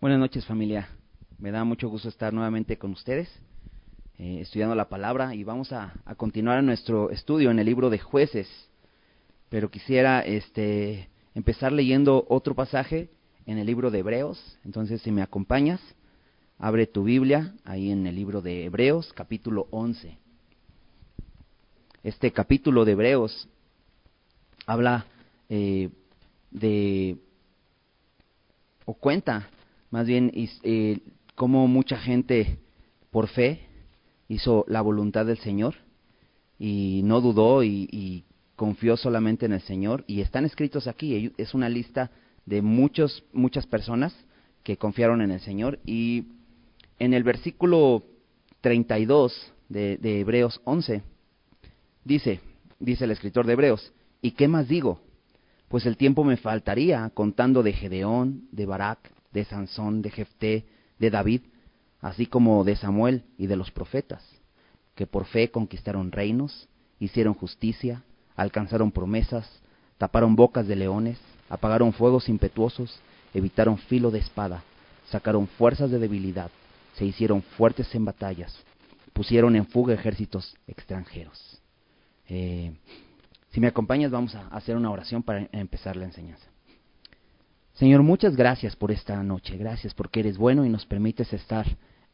Buenas noches familia, me da mucho gusto estar nuevamente con ustedes, eh, estudiando la palabra y vamos a, continuar nuestro estudio en el libro de jueces, pero quisiera este, empezar leyendo otro pasaje en el libro de Hebreos, entonces si me acompañas, abre tu Biblia ahí en el libro de Hebreos capítulo 11. Este capítulo de Hebreos habla eh, de o cuenta más bien eh, como mucha gente por fe hizo la voluntad del Señor y no dudó y, confió solamente en el Señor y están escritos aquí, es una lista de muchos, muchas personas que confiaron en el Señor y en el versículo 32 de, de Hebreos 11 dice, dice el escritor de Hebreos, ¿y qué más digo? Pues el tiempo me faltaría contando de Gedeón, de Barak, de Sansón, de Jefté, de David, así como de Samuel y de los profetas, que por fe conquistaron reinos, hicieron justicia, alcanzaron promesas, taparon bocas de leones, apagaron fuegos impetuosos, evitaron filo de espada, sacaron fuerzas de debilidad, se hicieron fuertes en batallas, pusieron en fuga ejércitos extranjeros. Eh, si me acompañas, vamos a hacer una oración para empezar la enseñanza. Señor, muchas gracias por esta noche. Gracias porque eres bueno y nos permites estar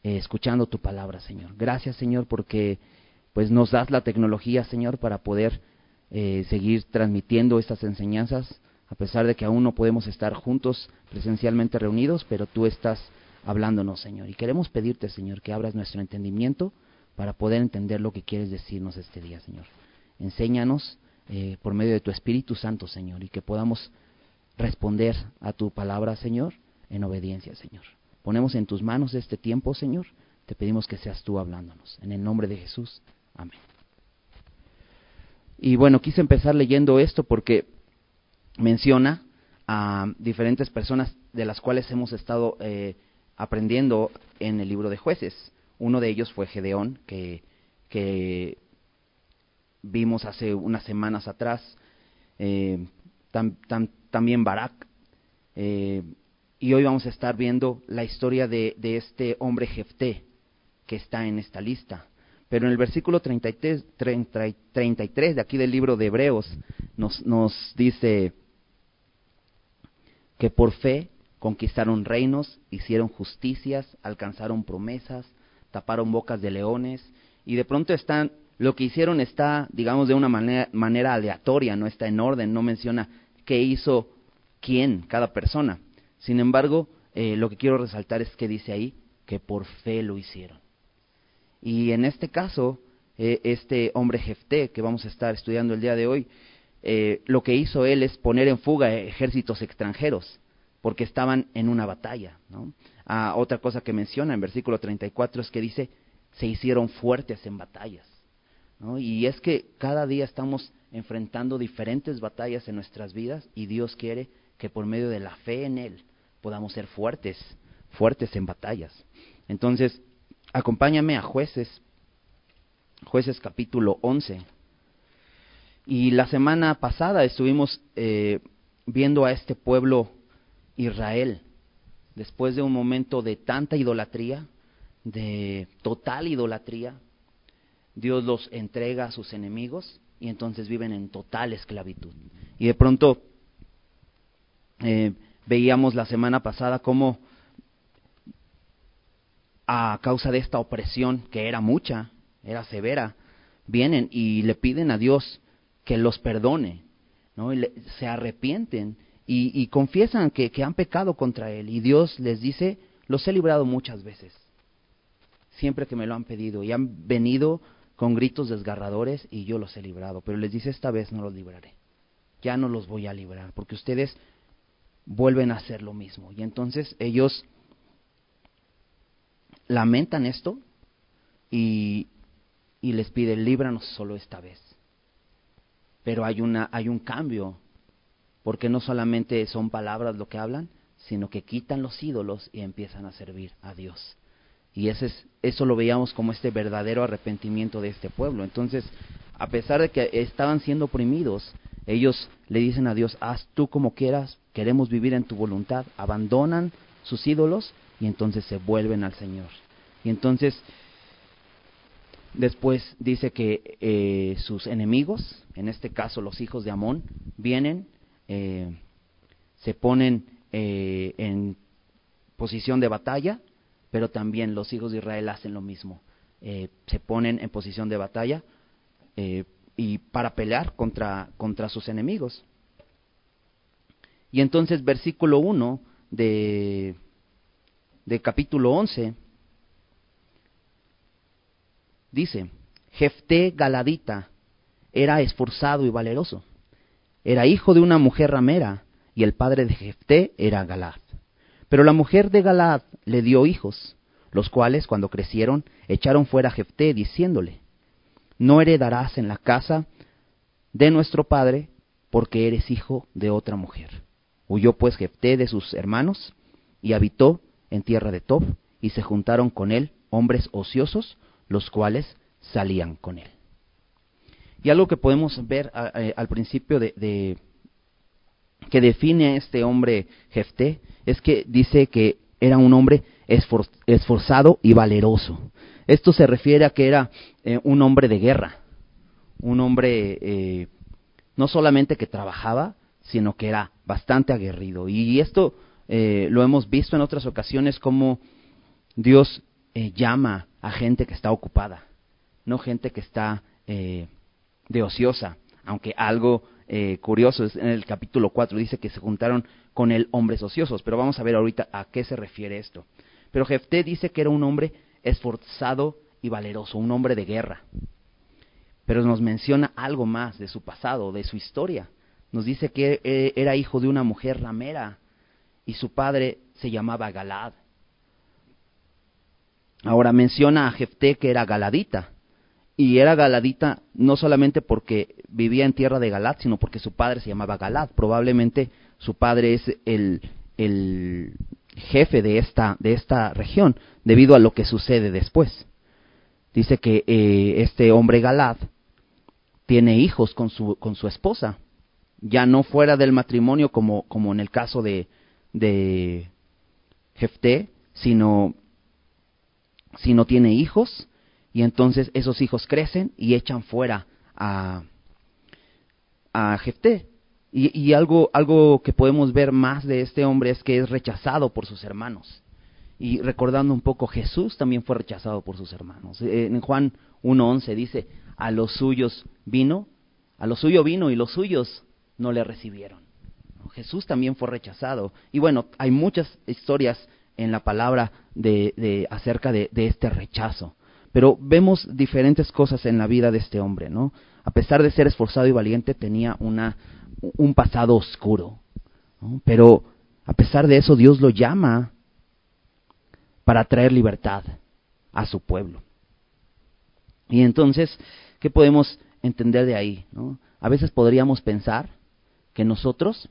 eh, escuchando tu palabra, Señor. Gracias, Señor, porque pues nos das la tecnología, Señor, para poder eh, seguir transmitiendo estas enseñanzas, a pesar de que aún no podemos estar juntos presencialmente reunidos, pero tú estás hablándonos, Señor. Y queremos pedirte, Señor, que abras nuestro entendimiento para poder entender lo que quieres decirnos este día, Señor. Enséñanos eh, por medio de tu Espíritu Santo, Señor, y que podamos responder a tu palabra, Señor, en obediencia, Señor. Ponemos en tus manos este tiempo, Señor. Te pedimos que seas tú hablándonos. En el nombre de Jesús. Amén. Y bueno, quise empezar leyendo esto porque menciona a diferentes personas de las cuales hemos estado eh, aprendiendo en el libro de jueces. Uno de ellos fue Gedeón, que, vimos hace unas semanas atrás. Eh, también Barak. Eh, y hoy vamos a estar viendo la historia de, este hombre Jefté que está en esta lista. Pero en el versículo 33, 33 de aquí del libro de Hebreos nos, nos dice que por fe conquistaron reinos, hicieron justicias, alcanzaron promesas, taparon bocas de leones y de pronto están lo que hicieron está, digamos, de una manera aleatoria, no está en orden, no menciona qué hizo quién, cada persona. Sin embargo, eh, lo que quiero resaltar es que dice ahí que por fe lo hicieron. Y en este caso, eh, este hombre Jefté, que vamos a estar estudiando el día de hoy, eh, lo que hizo él es poner en fuga ejércitos extranjeros, porque estaban en una batalla. ¿no? Ah, otra cosa que menciona en versículo 34 es que dice, se hicieron fuertes en batallas. Y es que cada día estamos enfrentando diferentes batallas en nuestras vidas y Dios quiere que por medio de la fe en Él podamos ser fuertes, fuertes en batallas. Entonces, acompáñame a jueces, jueces capítulo 11. Y la semana pasada estuvimos eh, viendo a este pueblo Israel, después de un momento de tanta idolatría, de total idolatría, Dios los entrega a sus enemigos y entonces viven en total esclavitud. Y de pronto eh, veíamos la semana pasada cómo a causa de esta opresión, que era mucha, era severa, vienen y le piden a Dios que los perdone, ¿no? Y se arrepienten y, confiesan que han pecado contra Él. Y Dios les dice, los he librado muchas veces, siempre que me lo han pedido, y han venido con gritos desgarradores y yo los he librado. Pero les dice, esta vez no los libraré. Ya no los voy a librar, porque ustedes vuelven a hacer lo mismo. Y entonces ellos lamentan esto y, y les piden, líbranos solo esta vez. Pero hay, una, hay un cambio, porque no solamente son palabras lo que hablan, sino que quitan los ídolos y empiezan a servir a Dios. Y ese es, eso lo veíamos como este verdadero arrepentimiento de este pueblo. Entonces, a pesar de que estaban siendo oprimidos, ellos le dicen a Dios, haz tú como quieras, queremos vivir en tu voluntad, abandonan sus ídolos y entonces se vuelven al Señor. Y entonces después dice que eh, sus enemigos, en este caso los hijos de Amón, vienen, eh, se ponen eh, en posición de batalla, pero también los hijos de Israel hacen lo mismo. se ponen en posición de batalla y para pelear contra, contra sus enemigos. Y entonces versículo 1 de, de capítulo 11 dice, Jefté Galadita era esforzado y valeroso. Era hijo de una mujer ramera y el padre de Jefté era Galad. Pero la mujer de Galad le dio hijos, los cuales cuando crecieron echaron fuera a Jefté diciéndole, no heredarás en la casa de nuestro padre porque eres hijo de otra mujer. Huyó pues Jefté de sus hermanos y habitó en tierra de Tob y se juntaron con él hombres ociosos, los cuales salían con él. Y algo que podemos ver al principio de, que define a este hombre Jefté es que dice que era un hombre esforzado y valeroso. Esto se refiere a que era eh, un hombre de guerra, un hombre eh, no solamente que trabajaba, sino que era bastante aguerrido. Y esto eh, lo hemos visto en otras ocasiones como Dios llama a gente que está ocupada, no gente que está de ociosa, aunque algo curioso es en el capítulo 4 dice que se juntaron con él hombres ociosos, pero vamos a ver ahorita a qué se refiere esto. Pero Jefté dice que era un hombre esforzado y valeroso, un hombre de guerra. Pero nos menciona algo más de su pasado, de su historia. Nos dice que e, era hijo de una mujer ramera y su padre se llamaba Galad. Ahora menciona a Jefté que era galadita. Y era galadita no solamente porque vivía en tierra de Galad, sino porque su padre se llamaba Galad. Probablemente su padre es el, el jefe de esta, de esta región, debido a lo que sucede después. Dice que eh, este hombre Galad tiene hijos con su, con su esposa, ya no fuera del matrimonio como, como en el caso de, de Jefté, sino, sino tiene hijos y entonces esos hijos crecen y echan fuera a, a Jefté. Y, algo, algo que podemos ver más de este hombre es que es rechazado por sus hermanos. Y recordando un poco, Jesús también fue rechazado por sus hermanos. Eh, en Juan 1.11 dice, a los suyos vino, a los suyos vino y los suyos no le recibieron. Jesús también fue rechazado. Y bueno, hay muchas historias en la palabra de, acerca de, de, este rechazo. Pero vemos diferentes cosas en la vida de este hombre, ¿no? A pesar de ser esforzado y valiente, tenía una, un pasado oscuro. Pero a pesar de eso, Dios lo llama para traer libertad a su pueblo. Y entonces, ¿qué podemos entender de ahí? A veces podríamos pensar que nosotros,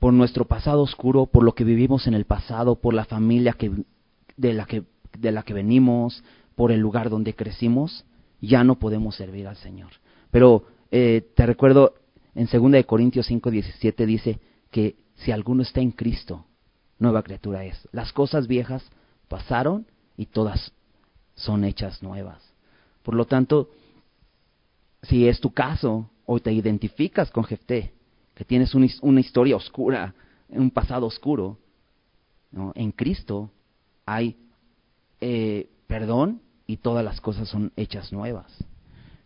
por nuestro pasado oscuro, por lo que vivimos en el pasado, por la familia que, de, la que, de la que venimos, por el lugar donde crecimos, ya no podemos servir al Señor. Pero eh, te recuerdo, en 2 Corintios 5, 17 dice que si alguno está en Cristo, nueva criatura es. Las cosas viejas pasaron y todas son hechas nuevas. Por lo tanto, si es tu caso o te identificas con Jefté, que tienes una, historia oscura, un pasado oscuro, en Cristo hay eh, perdón y todas las cosas son hechas nuevas.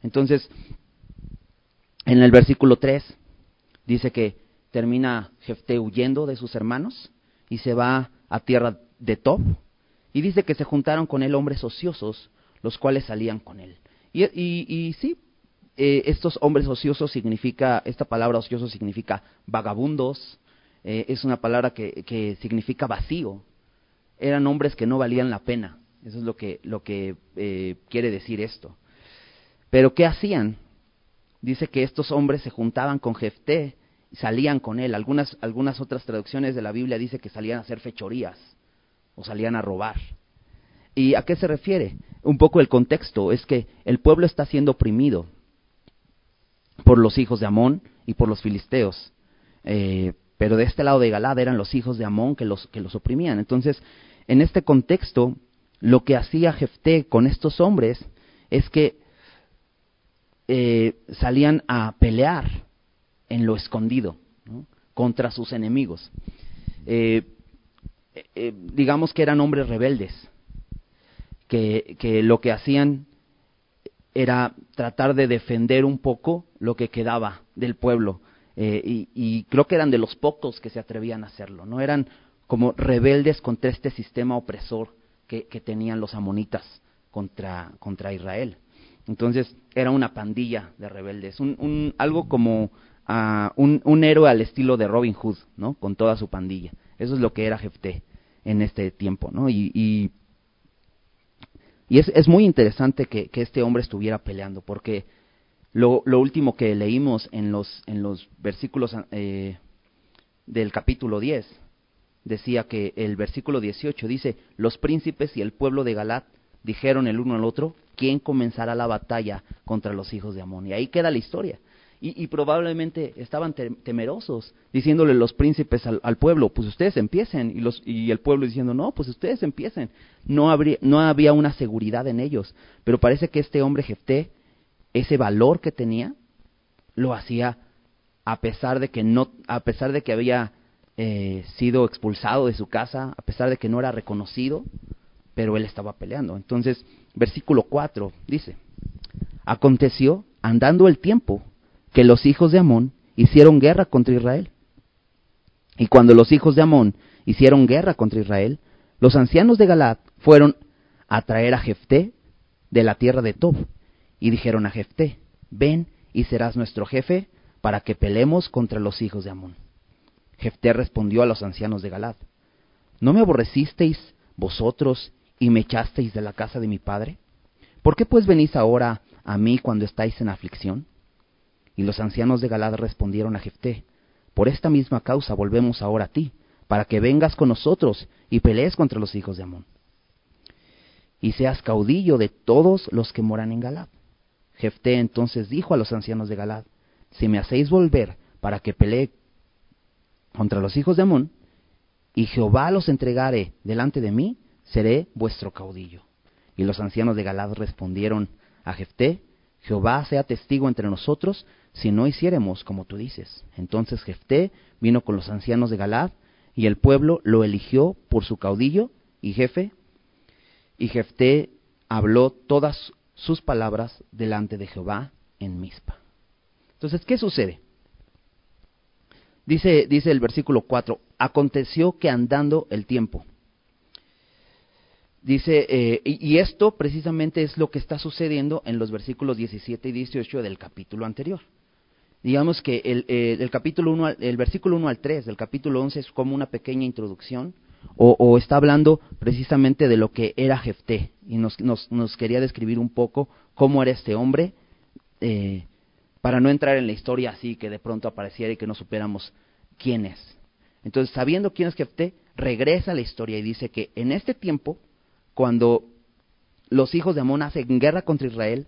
Entonces, en el versículo 3 dice que termina Jefté huyendo de sus hermanos y se va a tierra de Tob. Y dice que se juntaron con él hombres ociosos, los cuales salían con él. Y, y, sí, eh, estos hombres ociosos significa, esta palabra ocioso significa vagabundos, eh, es una palabra que, que, significa vacío. Eran hombres que no valían la pena. Eso es lo que, lo que eh, quiere decir esto. Pero ¿qué hacían? dice que estos hombres se juntaban con Jefté y salían con él. Algunas, algunas otras traducciones de la Biblia dice que salían a hacer fechorías o salían a robar. ¿Y a qué se refiere? Un poco el contexto es que el pueblo está siendo oprimido por los hijos de Amón y por los filisteos. Eh, pero de este lado de Galad eran los hijos de Amón que los, que los oprimían. Entonces, en este contexto, lo que hacía Jefté con estos hombres es que eh, salían a pelear en lo escondido contra sus enemigos. Eh, eh, digamos que eran hombres rebeldes, que, que lo que hacían era tratar de defender un poco lo que quedaba del pueblo. y, y, creo que eran de los pocos que se atrevían a hacerlo, ¿no? Eran como rebeldes contra este sistema opresor que, tenían los amonitas contra, contra Israel. Entonces era una pandilla de rebeldes, un, un, algo como uh, un, un, héroe al estilo de Robin Hood, ¿no? Con toda su pandilla. Eso es lo que era Jefté en este tiempo, ¿no? Y, y, y es, es, muy interesante que, que, este hombre estuviera peleando, porque lo, lo, último que leímos en los, en los versículos eh, del capítulo 10 decía que el versículo 18 dice, los príncipes y el pueblo de Galat dijeron el uno al otro, ¿quién comenzará la batalla contra los hijos de Amón? Y ahí queda la historia. Y, y probablemente estaban temerosos, diciéndole los príncipes al, pueblo, pues ustedes empiecen, y, los, y el pueblo diciendo, no, pues ustedes empiecen. No, habría, no había una seguridad en ellos, pero parece que este hombre Jefté, ese valor que tenía, lo hacía a pesar de que no, a pesar de que había eh, sido expulsado de su casa, a pesar de que no era reconocido, pero él estaba peleando. Entonces, versículo 4 dice, aconteció, andando el tiempo, que los hijos de Amón hicieron guerra contra Israel. Y cuando los hijos de Amón hicieron guerra contra Israel, los ancianos de Galad fueron a traer a Jefté de la tierra de Tob, y dijeron a Jefté, ven y serás nuestro jefe para que peleemos contra los hijos de Amón. Jefté respondió a los ancianos de Galad, ¿no me aborrecisteis vosotros y me echasteis de la casa de mi padre? ¿Por qué pues venís ahora a mí cuando estáis en aflicción? Y los ancianos de Galad respondieron a Jefté, por esta misma causa volvemos ahora a ti, para que vengas con nosotros y pelees contra los hijos de Amón. Y seas caudillo de todos los que moran en Galad. Jefté entonces dijo a los ancianos de Galad, si me hacéis volver para que pelee contra los hijos de Amón, y Jehová los entregare delante de mí, seré vuestro caudillo. Y los ancianos de Galad respondieron a Jefté, Jehová sea testigo entre nosotros si no hiciéremos como tú dices. Entonces Jefté vino con los ancianos de Galad, y el pueblo lo eligió por su caudillo y jefe, y Jefté habló todas sus palabras delante de Jehová en Mizpa. Entonces, ¿qué sucede? Dice, dice el versículo 4, aconteció que andando el tiempo, Dice, eh, y, esto precisamente es lo que está sucediendo en los versículos 17 y 18 del capítulo anterior. Digamos que el, eh, el capítulo 1, el versículo 1 al 3 del capítulo 11 es como una pequeña introducción, o, está hablando precisamente de lo que era Jefté, y nos, nos, nos, quería describir un poco cómo era este hombre, eh, para no entrar en la historia así que de pronto apareciera y que no supiéramos quién es. Entonces, sabiendo quién es Jefté, regresa a la historia y dice que en este tiempo, cuando los hijos de Amón hacen guerra contra Israel,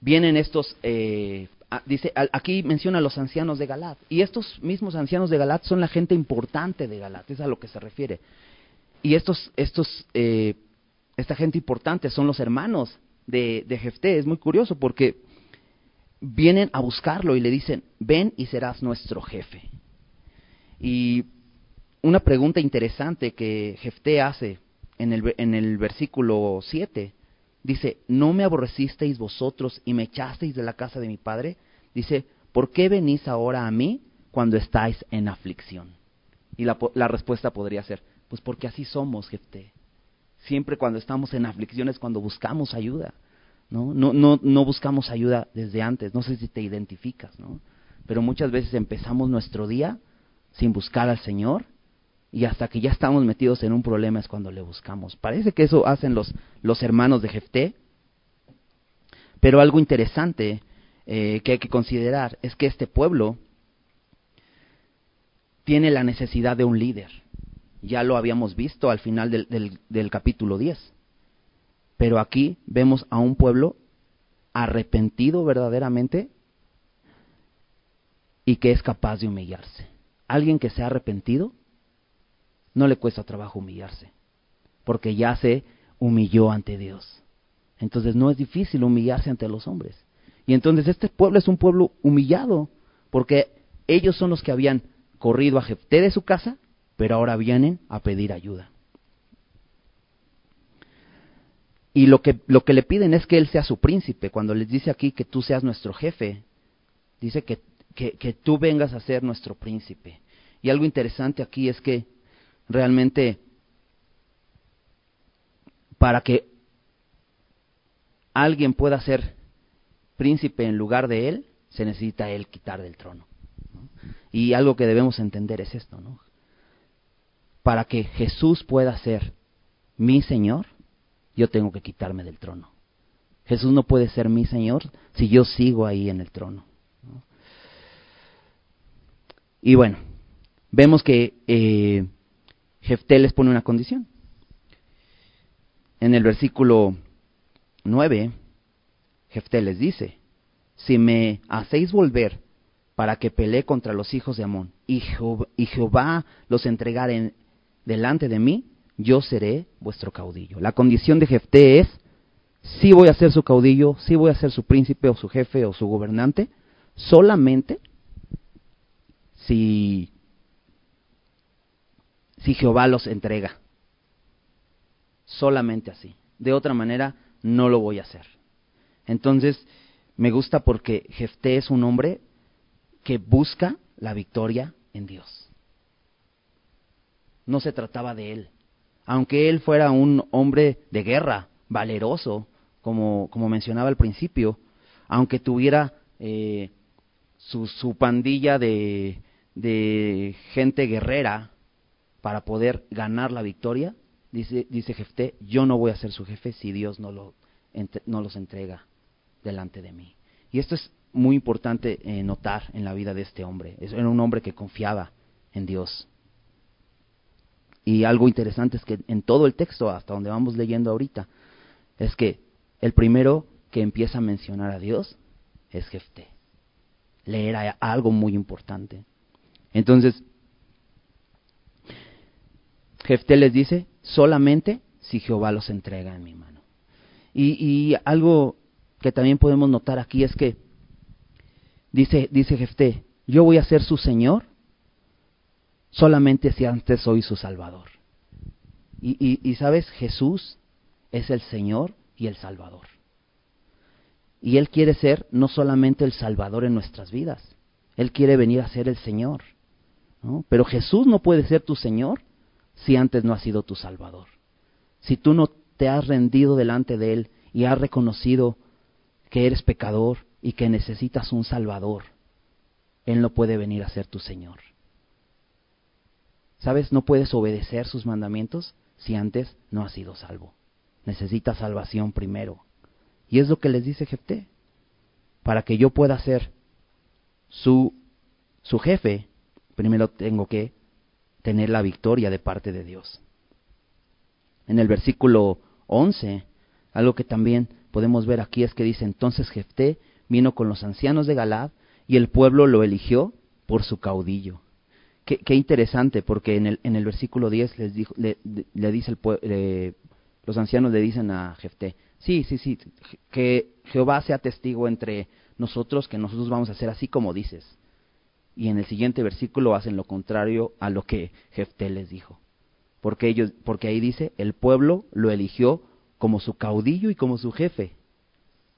vienen estos, eh, dice, aquí menciona a los ancianos de Galat, y estos mismos ancianos de Galat son la gente importante de Galat, es a lo que se refiere. Y estos, estos, eh, esta gente importante son los hermanos de, de Jefté, es muy curioso porque vienen a buscarlo y le dicen, ven y serás nuestro jefe. Y una pregunta interesante que Jefté hace en el, en el versículo 7. Dice, ¿no me aborrecisteis vosotros y me echasteis de la casa de mi padre? Dice, ¿por qué venís ahora a mí cuando estáis en aflicción? Y la, la respuesta podría ser, pues porque así somos, Jefté. Siempre cuando estamos en aflicción es cuando buscamos ayuda. ¿no? No, no, no buscamos ayuda desde antes, no sé si te identificas, ¿no? Pero muchas veces empezamos nuestro día sin buscar al Señor y hasta que ya estamos metidos en un problema es cuando le buscamos. Parece que eso hacen los, los hermanos de Jefté, pero algo interesante eh, que hay que considerar es que este pueblo tiene la necesidad de un líder. Ya lo habíamos visto al final del, capítulo 10. Pero aquí vemos a un pueblo arrepentido verdaderamente y que es capaz de humillarse. Alguien que se ha arrepentido, no le cuesta trabajo humillarse, porque ya se humilló ante Dios. Entonces no es difícil humillarse ante los hombres. Y entonces este pueblo es un pueblo humillado, porque ellos son los que habían corrido a Jefté de su casa, pero ahora vienen a pedir ayuda. Y lo que, lo que le piden es que él sea su príncipe. Cuando les dice aquí que tú seas nuestro jefe, dice que, que, tú vengas a ser nuestro príncipe. Y algo interesante aquí es que realmente para que alguien pueda ser príncipe en lugar de él, se necesita él quitar del trono. Y algo que debemos entender es esto, ¿no? Para que Jesús pueda ser mi Señor, yo tengo que quitarme del trono. Jesús no puede ser mi Señor si yo sigo ahí en el trono. Y bueno, vemos que eh, Jefté les pone una condición. En el versículo 9, Jefté les dice, si me hacéis volver para que pelee contra los hijos de Amón y Jehová, los entregare delante de mí, yo seré vuestro caudillo. La condición de Jefté es, si voy a ser su caudillo, si voy a ser su príncipe o su jefe o su gobernante, solamente si, si Jehová los entrega. Solamente así. De otra manera, no lo voy a hacer. Entonces, me gusta porque Jefté es un hombre que busca la victoria en Dios. No se trataba de él, aunque él fuera un hombre de guerra, valeroso, como, como mencionaba al principio, aunque tuviera eh, su, su, pandilla de, de, gente guerrera para poder ganar la victoria, dice, dice Jefté, yo no voy a ser su jefe si Dios no, lo, no los entrega delante de mí. Y esto es muy importante eh, notar en la vida de este hombre. Era un hombre que confiaba en Dios. Y algo interesante es que en todo el texto, hasta donde vamos leyendo ahorita, es que el primero que empieza a mencionar a Dios es Jefté. Le era algo muy importante. Entonces, Jefté les dice, solamente si Jehová los entrega en mi mano. Y, y algo que también podemos notar aquí es que dice, dice Jefté, yo voy a ser su Señor solamente si antes soy su Salvador. Y, y, sabes, Jesús es el Señor y el Salvador. Y Él quiere ser no solamente el Salvador en nuestras vidas, Él quiere venir a ser el Señor. ¿no? Pero Jesús no puede ser tu Señor si antes no ha sido tu Salvador. Si tú no te has rendido delante de Él y has reconocido que eres pecador y que necesitas un Salvador, Él no puede venir a ser tu Señor. ¿Sabes? No puedes obedecer sus mandamientos si antes no has sido salvo. Necesitas salvación primero. Y es lo que les dice Jefté. Para que yo pueda ser su, su jefe, primero tengo que tener la victoria de parte de Dios. En el versículo 11, algo que también podemos ver aquí es que dice, entonces Jefté vino con los ancianos de Galad y el pueblo lo eligió por su caudillo. Qué, interesante, porque en el, en el versículo 10 les dijo, le, dice el, los ancianos le dicen a Jefté, sí, sí, sí, que Jehová sea testigo entre nosotros, que nosotros vamos a hacer así como dices. Y en el siguiente versículo hacen lo contrario a lo que Jefté les dijo. Porque, ellos, porque ahí dice, el pueblo lo eligió como su caudillo y como su jefe.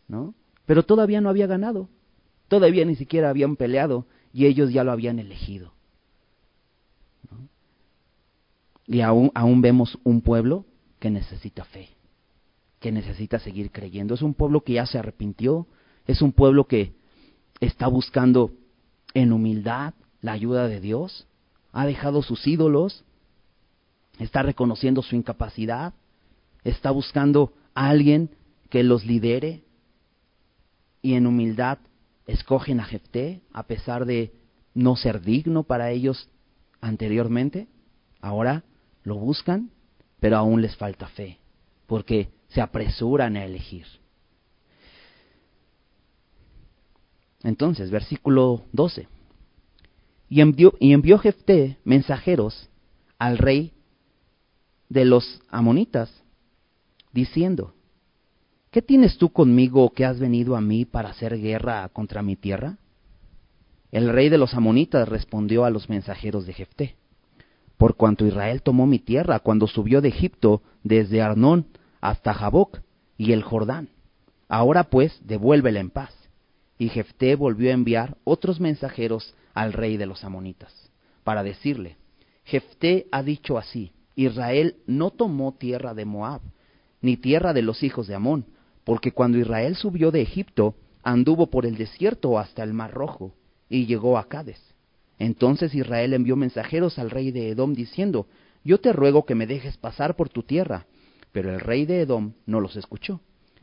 ¿no? Pero todavía no había ganado, todavía ni siquiera habían peleado y ellos ya lo habían elegido. Y aún, aún vemos un pueblo que necesita fe, que necesita seguir creyendo. Es un pueblo que ya se arrepintió, es un pueblo que está buscando en humildad la ayuda de Dios, ha dejado sus ídolos, está reconociendo su incapacidad, está buscando a alguien que los lidere y en humildad escogen a Jefté a pesar de no ser digno para ellos anteriormente. Ahora lo buscan, pero aún les falta fe, porque se apresuran a elegir. Entonces, versículo 12. Y envió, y envió Jefté mensajeros al rey de los amonitas, diciendo, ¿qué tienes tú conmigo que has venido a mí para hacer guerra contra mi tierra? El rey de los amonitas respondió a los mensajeros de Jefté, por cuanto Israel tomó mi tierra cuando subió de Egipto desde Arnón hasta Jaboc y el Jordán. Ahora pues, devuélvela en paz. Y Jefté volvió a enviar otros mensajeros al rey de los amonitas, para decirle, Jefté ha dicho así, Israel no tomó tierra de Moab, ni tierra de los hijos de Amón, porque cuando Israel subió de Egipto, anduvo por el desierto hasta el Mar Rojo, y llegó a Cades. Entonces Israel envió mensajeros al rey de Edom diciendo, Yo te ruego que me dejes pasar por tu tierra. Pero el rey de Edom no los escuchó.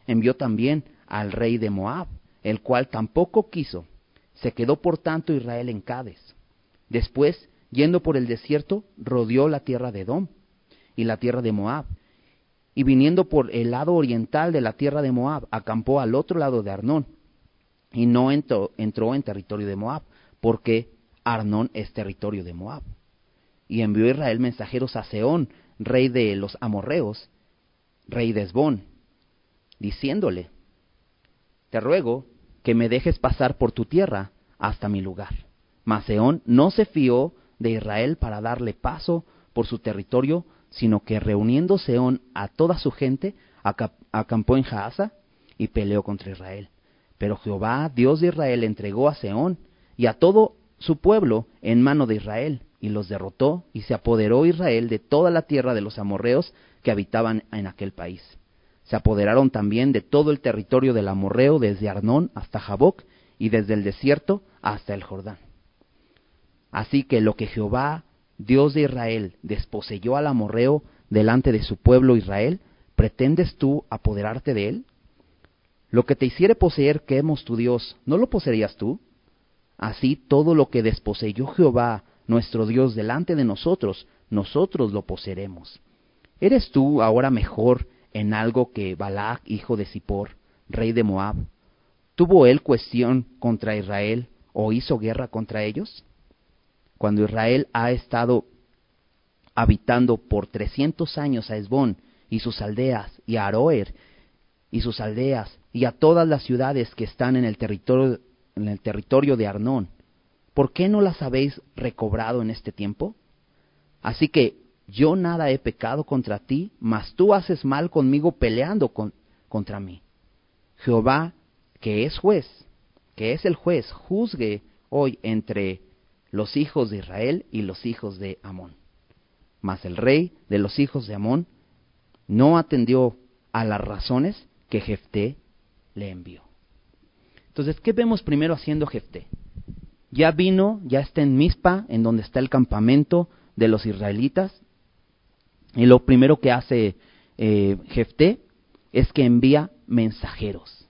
Envió también al rey de Moab, el cual tampoco quiso. Se quedó por tanto Israel en Cades. Después, yendo por el desierto, rodeó la tierra de Edom y la tierra de Moab. Y viniendo por el lado oriental de la tierra de Moab, acampó al otro lado de Arnón. Y no entró, entró en territorio de Moab, porque Arnón es territorio de Moab. Y envió Israel mensajeros a Seón, rey de los amorreos, rey de Esbón, diciéndole, Te ruego que me dejes pasar por tu tierra hasta mi lugar. Mas Seón no se fió de Israel para darle paso por su territorio, sino que reuniendo Seón a toda su gente, acampó en Jaasa y peleó contra Israel. Pero Jehová, Dios de Israel, entregó a Seón y a todo su pueblo en mano de Israel, y los derrotó, y se apoderó Israel de toda la tierra de los amorreos que habitaban en aquel país. Se apoderaron también de todo el territorio del amorreo desde Arnón hasta Jaboc, y desde el desierto hasta el Jordán. Así que lo que Jehová, Dios de Israel, desposeyó al amorreo delante de su pueblo Israel, ¿pretendes tú apoderarte de él? Lo que te hiciere poseer hemos tu Dios, ¿no lo poseerías tú? Así todo lo que desposeyó Jehová, nuestro Dios, delante de nosotros, nosotros lo poseeremos. ¿Eres tú ahora mejor en algo que Balac, hijo de Zippor, rey de Moab? ¿Tuvo él cuestión contra Israel o hizo guerra contra ellos? Cuando Israel ha estado habitando por trescientos años a Esbón y sus aldeas, y a Aroer y sus aldeas, y a todas las ciudades que están en el territorio en el territorio de Arnón, ¿por qué no las habéis recobrado en este tiempo? Así que yo nada he pecado contra ti, mas tú haces mal conmigo peleando contra mí. Jehová, que es juez, que es el juez, juzgue hoy entre los hijos de Israel y los hijos de Amón. Mas el rey de los hijos de Amón no atendió a las razones que Jefté le envió. Entonces, ¿qué vemos primero haciendo Jefté? Ya vino, ya está en Mispa, en donde está el campamento de los israelitas, y lo primero que hace eh, Jefté es que envía mensajeros.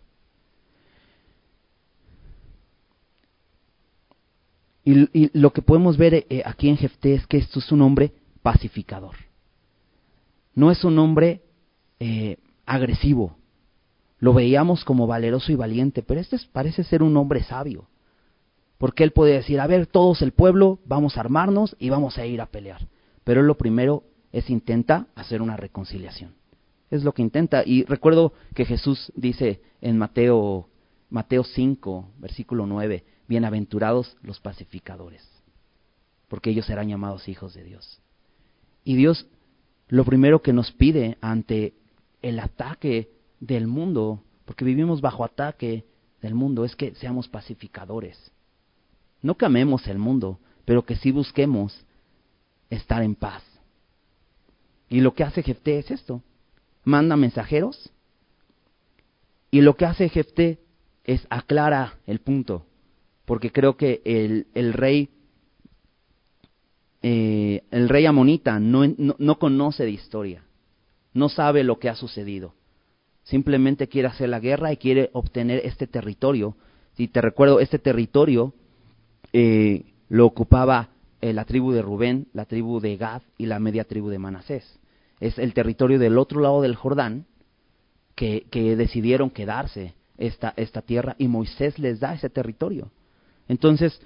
Y, lo que podemos ver eh, aquí en Jefté es que esto es un hombre pacificador. No es un hombre eh, agresivo, lo veíamos como valeroso y valiente, pero este parece ser un hombre sabio. Porque él puede decir, a ver, todos el pueblo, vamos a armarnos y vamos a ir a pelear. Pero lo primero es intenta hacer una reconciliación. Es lo que intenta. Y recuerdo que Jesús dice en Mateo, Mateo 5, versículo 9, bienaventurados los pacificadores, porque ellos serán llamados hijos de Dios. Y Dios lo primero que nos pide ante el ataque del mundo, porque vivimos bajo ataque del mundo, es que seamos pacificadores. No que amemos el mundo, pero que sí busquemos estar en paz. Y lo que hace Jefté es esto, manda mensajeros, y lo que hace Jefté es aclara el punto, porque creo que el, el rey eh, el rey amonita no, no conoce de historia, no sabe lo que ha sucedido simplemente quiere hacer la guerra y quiere obtener este territorio. Si te recuerdo, este territorio eh, lo ocupaba eh, la tribu de Rubén, la tribu de Gad y la media tribu de Manasés. Es el territorio del otro lado del Jordán que, decidieron quedarse esta, esta tierra y Moisés les da ese territorio. Entonces,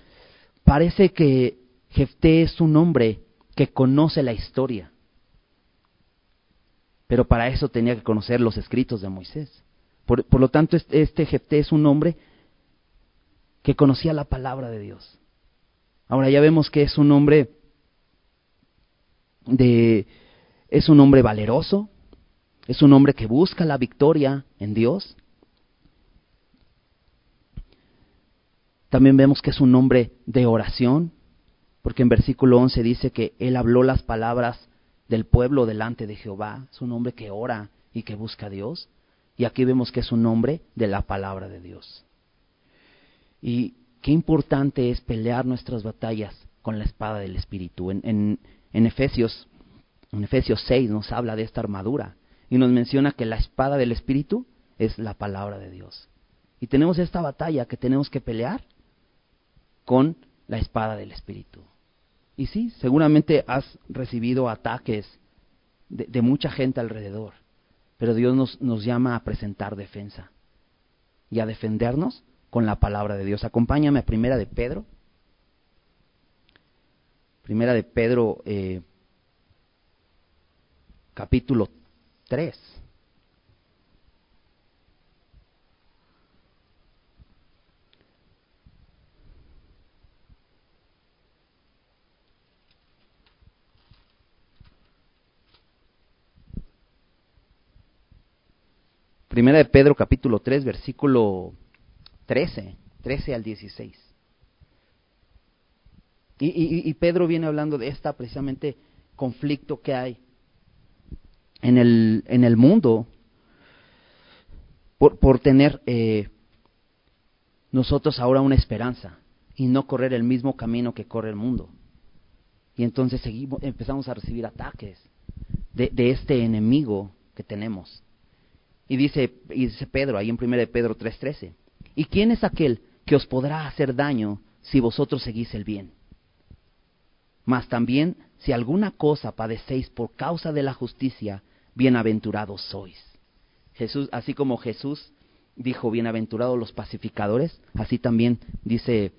parece que Jefté es un hombre que conoce la historia. Pero para eso tenía que conocer los escritos de Moisés. Por, lo tanto, este, este Jefté es un hombre que conocía la palabra de Dios. Ahora ya vemos que es un hombre de es un hombre valeroso, es un hombre que busca la victoria en Dios. También vemos que es un hombre de oración, porque en versículo 11 dice que él habló las palabras del pueblo delante de Jehová. Es un hombre que ora y que busca a Dios. Y aquí vemos que es un hombre de la palabra de Dios. Y qué importante es pelear nuestras batallas con la espada del Espíritu. En, en, en Efesios en Efesios 6 nos habla de esta armadura y nos menciona que la espada del Espíritu es la palabra de Dios. Y tenemos esta batalla que tenemos que pelear con la espada del Espíritu. Y sí, seguramente has recibido ataques de, mucha gente alrededor, pero Dios nos, llama a presentar defensa y a defendernos con la palabra de Dios. Acompáñame a Primera de Pedro. Primera de Pedro eh, capítulo 3. Primera de Pedro capítulo 3, versículo 13, 13 al 16. Y, y, y Pedro viene hablando de esta precisamente conflicto que hay en el, en el mundo por, por tener eh, nosotros ahora una esperanza y no correr el mismo camino que corre el mundo. Y entonces seguimos, empezamos a recibir ataques de, de este enemigo que tenemos. Y dice, y dice Pedro, ahí en 1 Pedro 3:13, ¿y quién es aquel que os podrá hacer daño si vosotros seguís el bien? Mas también, si alguna cosa padecéis por causa de la justicia, bienaventurados sois. Jesús, así como Jesús dijo, bienaventurados los pacificadores, así también dice,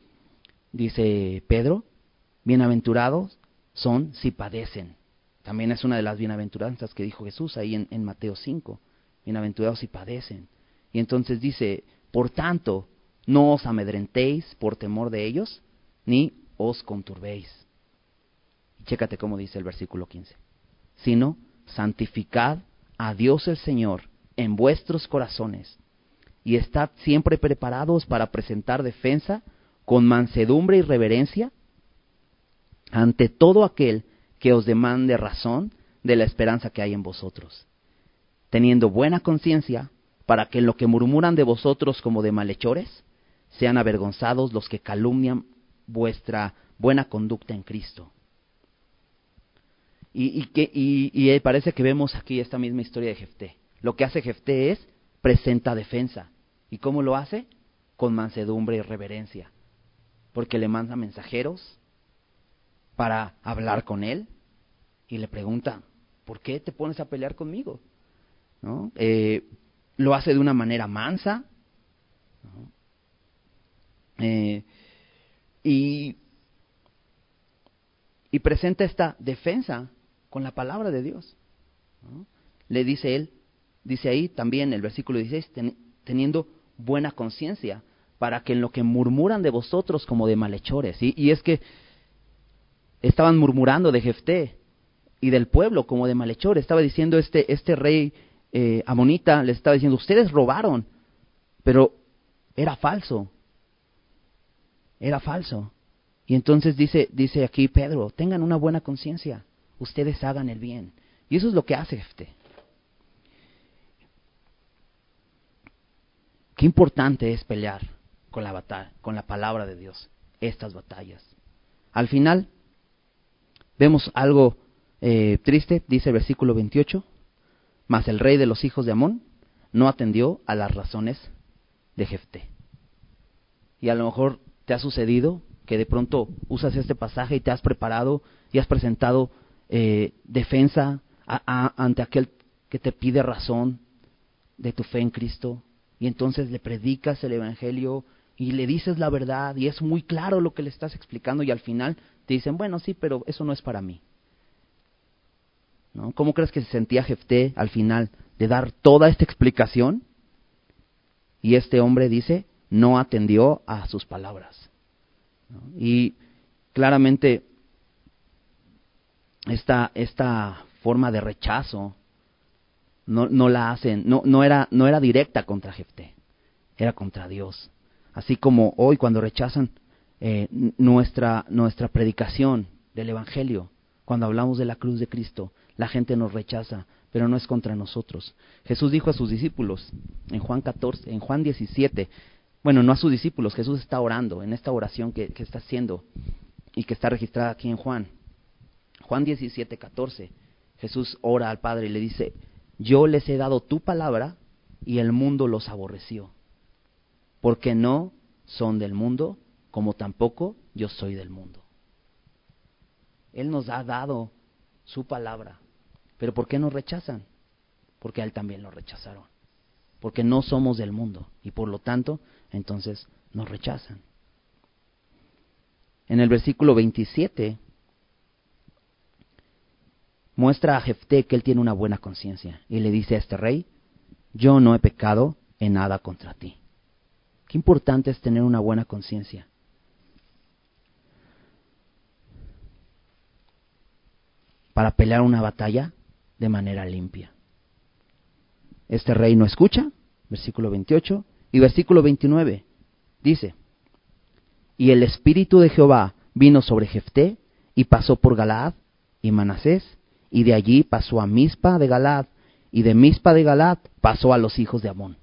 dice Pedro, bienaventurados son si padecen. También es una de las bienaventuranzas que dijo Jesús ahí en, en Mateo 5, bienaventurados si padecen. Y entonces dice, por tanto, no os amedrentéis por temor de ellos, ni os conturbéis. Chécate cómo dice el versículo 15. Sino santificad a Dios el Señor en vuestros corazones y estad siempre preparados para presentar defensa con mansedumbre y reverencia ante todo aquel que os demande razón de la esperanza que hay en vosotros, teniendo buena conciencia para que en lo que murmuran de vosotros como de malhechores, sean avergonzados los que calumnian vuestra buena conducta en Cristo. Y, y, y, parece que vemos aquí esta misma historia de Jefté. Lo que hace Jefté es presenta defensa. ¿Y cómo lo hace? Con mansedumbre y reverencia. Porque le manda mensajeros para hablar con él y le pregunta, ¿por qué te pones a pelear conmigo? Eh, lo hace de una manera mansa. Eh, y, y presenta esta defensa con la palabra de Dios. Le dice él, dice ahí también el versículo 16, teniendo buena conciencia, para que en lo que murmuran de vosotros como de malhechores, y es que estaban murmurando de Jefté y del pueblo como de malhechores, estaba diciendo este, este rey eh, amonita, les estaba diciendo, ustedes robaron, pero era falso, era falso. Y entonces dice, dice aquí Pedro, tengan una buena conciencia ustedes hagan el bien. Y eso es lo que hace este. Qué importante es pelear con la batalla, con la palabra de Dios, estas batallas. Al final, vemos algo eh, triste, dice el versículo 28, mas el rey de los hijos de Amón no atendió a las razones de Jefté. Y a lo mejor te ha sucedido que de pronto usas este pasaje y te has preparado y has presentado eh, defensa ante aquel que te pide razón de tu fe en Cristo y entonces le predicas el Evangelio y le dices la verdad y es muy claro lo que le estás explicando y al final te dicen, bueno, sí, pero eso no es para mí. ¿Cómo crees que se sentía Jefté al final de dar toda esta explicación? Y este hombre dice, no atendió a sus palabras. Y claramente esta, esta forma de rechazo no, no la hacen, no, no, era, no era directa contra Jefté, era contra Dios. Así como hoy cuando rechazan eh, nuestra, nuestra predicación del Evangelio, cuando hablamos de la cruz de Cristo, la gente nos rechaza, pero no es contra nosotros. Jesús dijo a sus discípulos en Juan 14, en Juan 17, bueno, no a sus discípulos, Jesús está orando en esta oración que, que está haciendo y que está registrada aquí en Juan. Juan 17, 14, Jesús ora al Padre y le dice, yo les he dado tu palabra y el mundo los aborreció, porque no son del mundo, como tampoco yo soy del mundo. Él nos ha dado su palabra, pero ¿por qué nos rechazan? Porque a Él también lo rechazaron, porque no somos del mundo y por lo tanto, entonces nos rechazan. En el versículo 27 muestra a Jefté que él tiene una buena conciencia y le dice a este rey, yo no he pecado en nada contra ti. Qué importante es tener una buena conciencia. Para pelear una batalla de manera limpia. Este rey no escucha, versículo 28, y versículo 29 dice, y el espíritu de Jehová vino sobre Jefté y pasó por Galaad y Manasés y de allí pasó a Mispa de Galad, y de Mispa de Galad pasó a los hijos de Amón.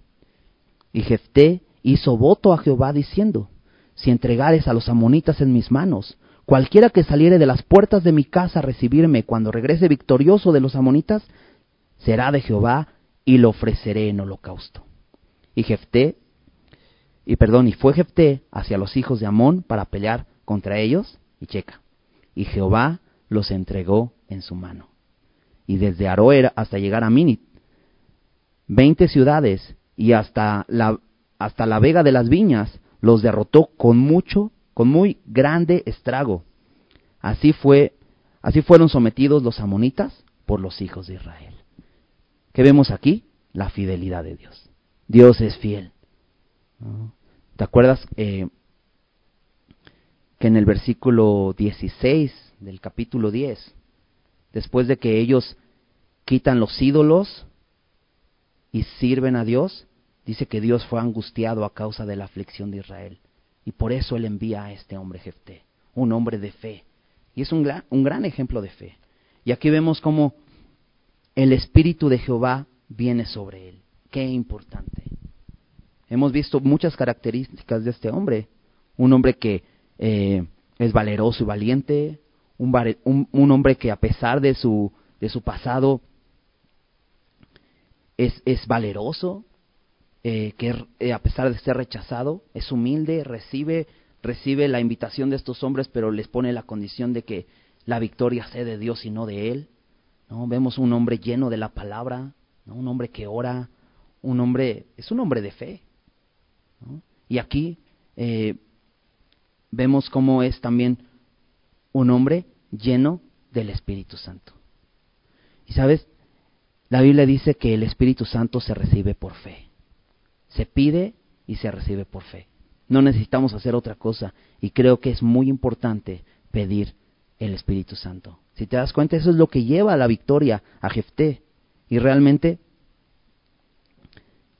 Y Jefté hizo voto a Jehová diciendo, si entregares a los amonitas en mis manos, cualquiera que saliere de las puertas de mi casa a recibirme cuando regrese victorioso de los amonitas, será de Jehová y lo ofreceré en holocausto. Y Jefté, y perdón, y fue Jefté hacia los hijos de Amón para pelear contra ellos, y checa, y Jehová los entregó en su mano y desde Aroer hasta llegar a Minit. Veinte ciudades y hasta la, hasta la vega de las viñas los derrotó con mucho, con muy grande estrago. Así fue, así fueron sometidos los amonitas por los hijos de Israel. ¿Qué vemos aquí? La fidelidad de Dios. Dios es fiel. ¿Te acuerdas eh, que en el versículo 16 del capítulo 10 después de que ellos quitan los ídolos y sirven a Dios, dice que Dios fue angustiado a causa de la aflicción de Israel. Y por eso él envía a este hombre Jefté, un hombre de fe. Y es un gran, un gran ejemplo de fe. Y aquí vemos cómo el Espíritu de Jehová viene sobre él. Qué importante. Hemos visto muchas características de este hombre. Un hombre que eh, es valeroso y valiente, un, hombre que a pesar de su, de su pasado es, es valeroso, eh, que eh, a pesar de ser rechazado, es humilde, recibe, recibe la invitación de estos hombres, pero les pone la condición de que la victoria sea de Dios y no de él. ¿no? Vemos un hombre lleno de la palabra, un hombre que ora, un hombre, es un hombre de fe. Y aquí eh, vemos cómo es también un hombre lleno del Espíritu Santo. Y sabes, la Biblia dice que el Espíritu Santo se recibe por fe. Se pide y se recibe por fe. No necesitamos hacer otra cosa y creo que es muy importante pedir el Espíritu Santo. Si te das cuenta, eso es lo que lleva a la victoria a Jefté. Y realmente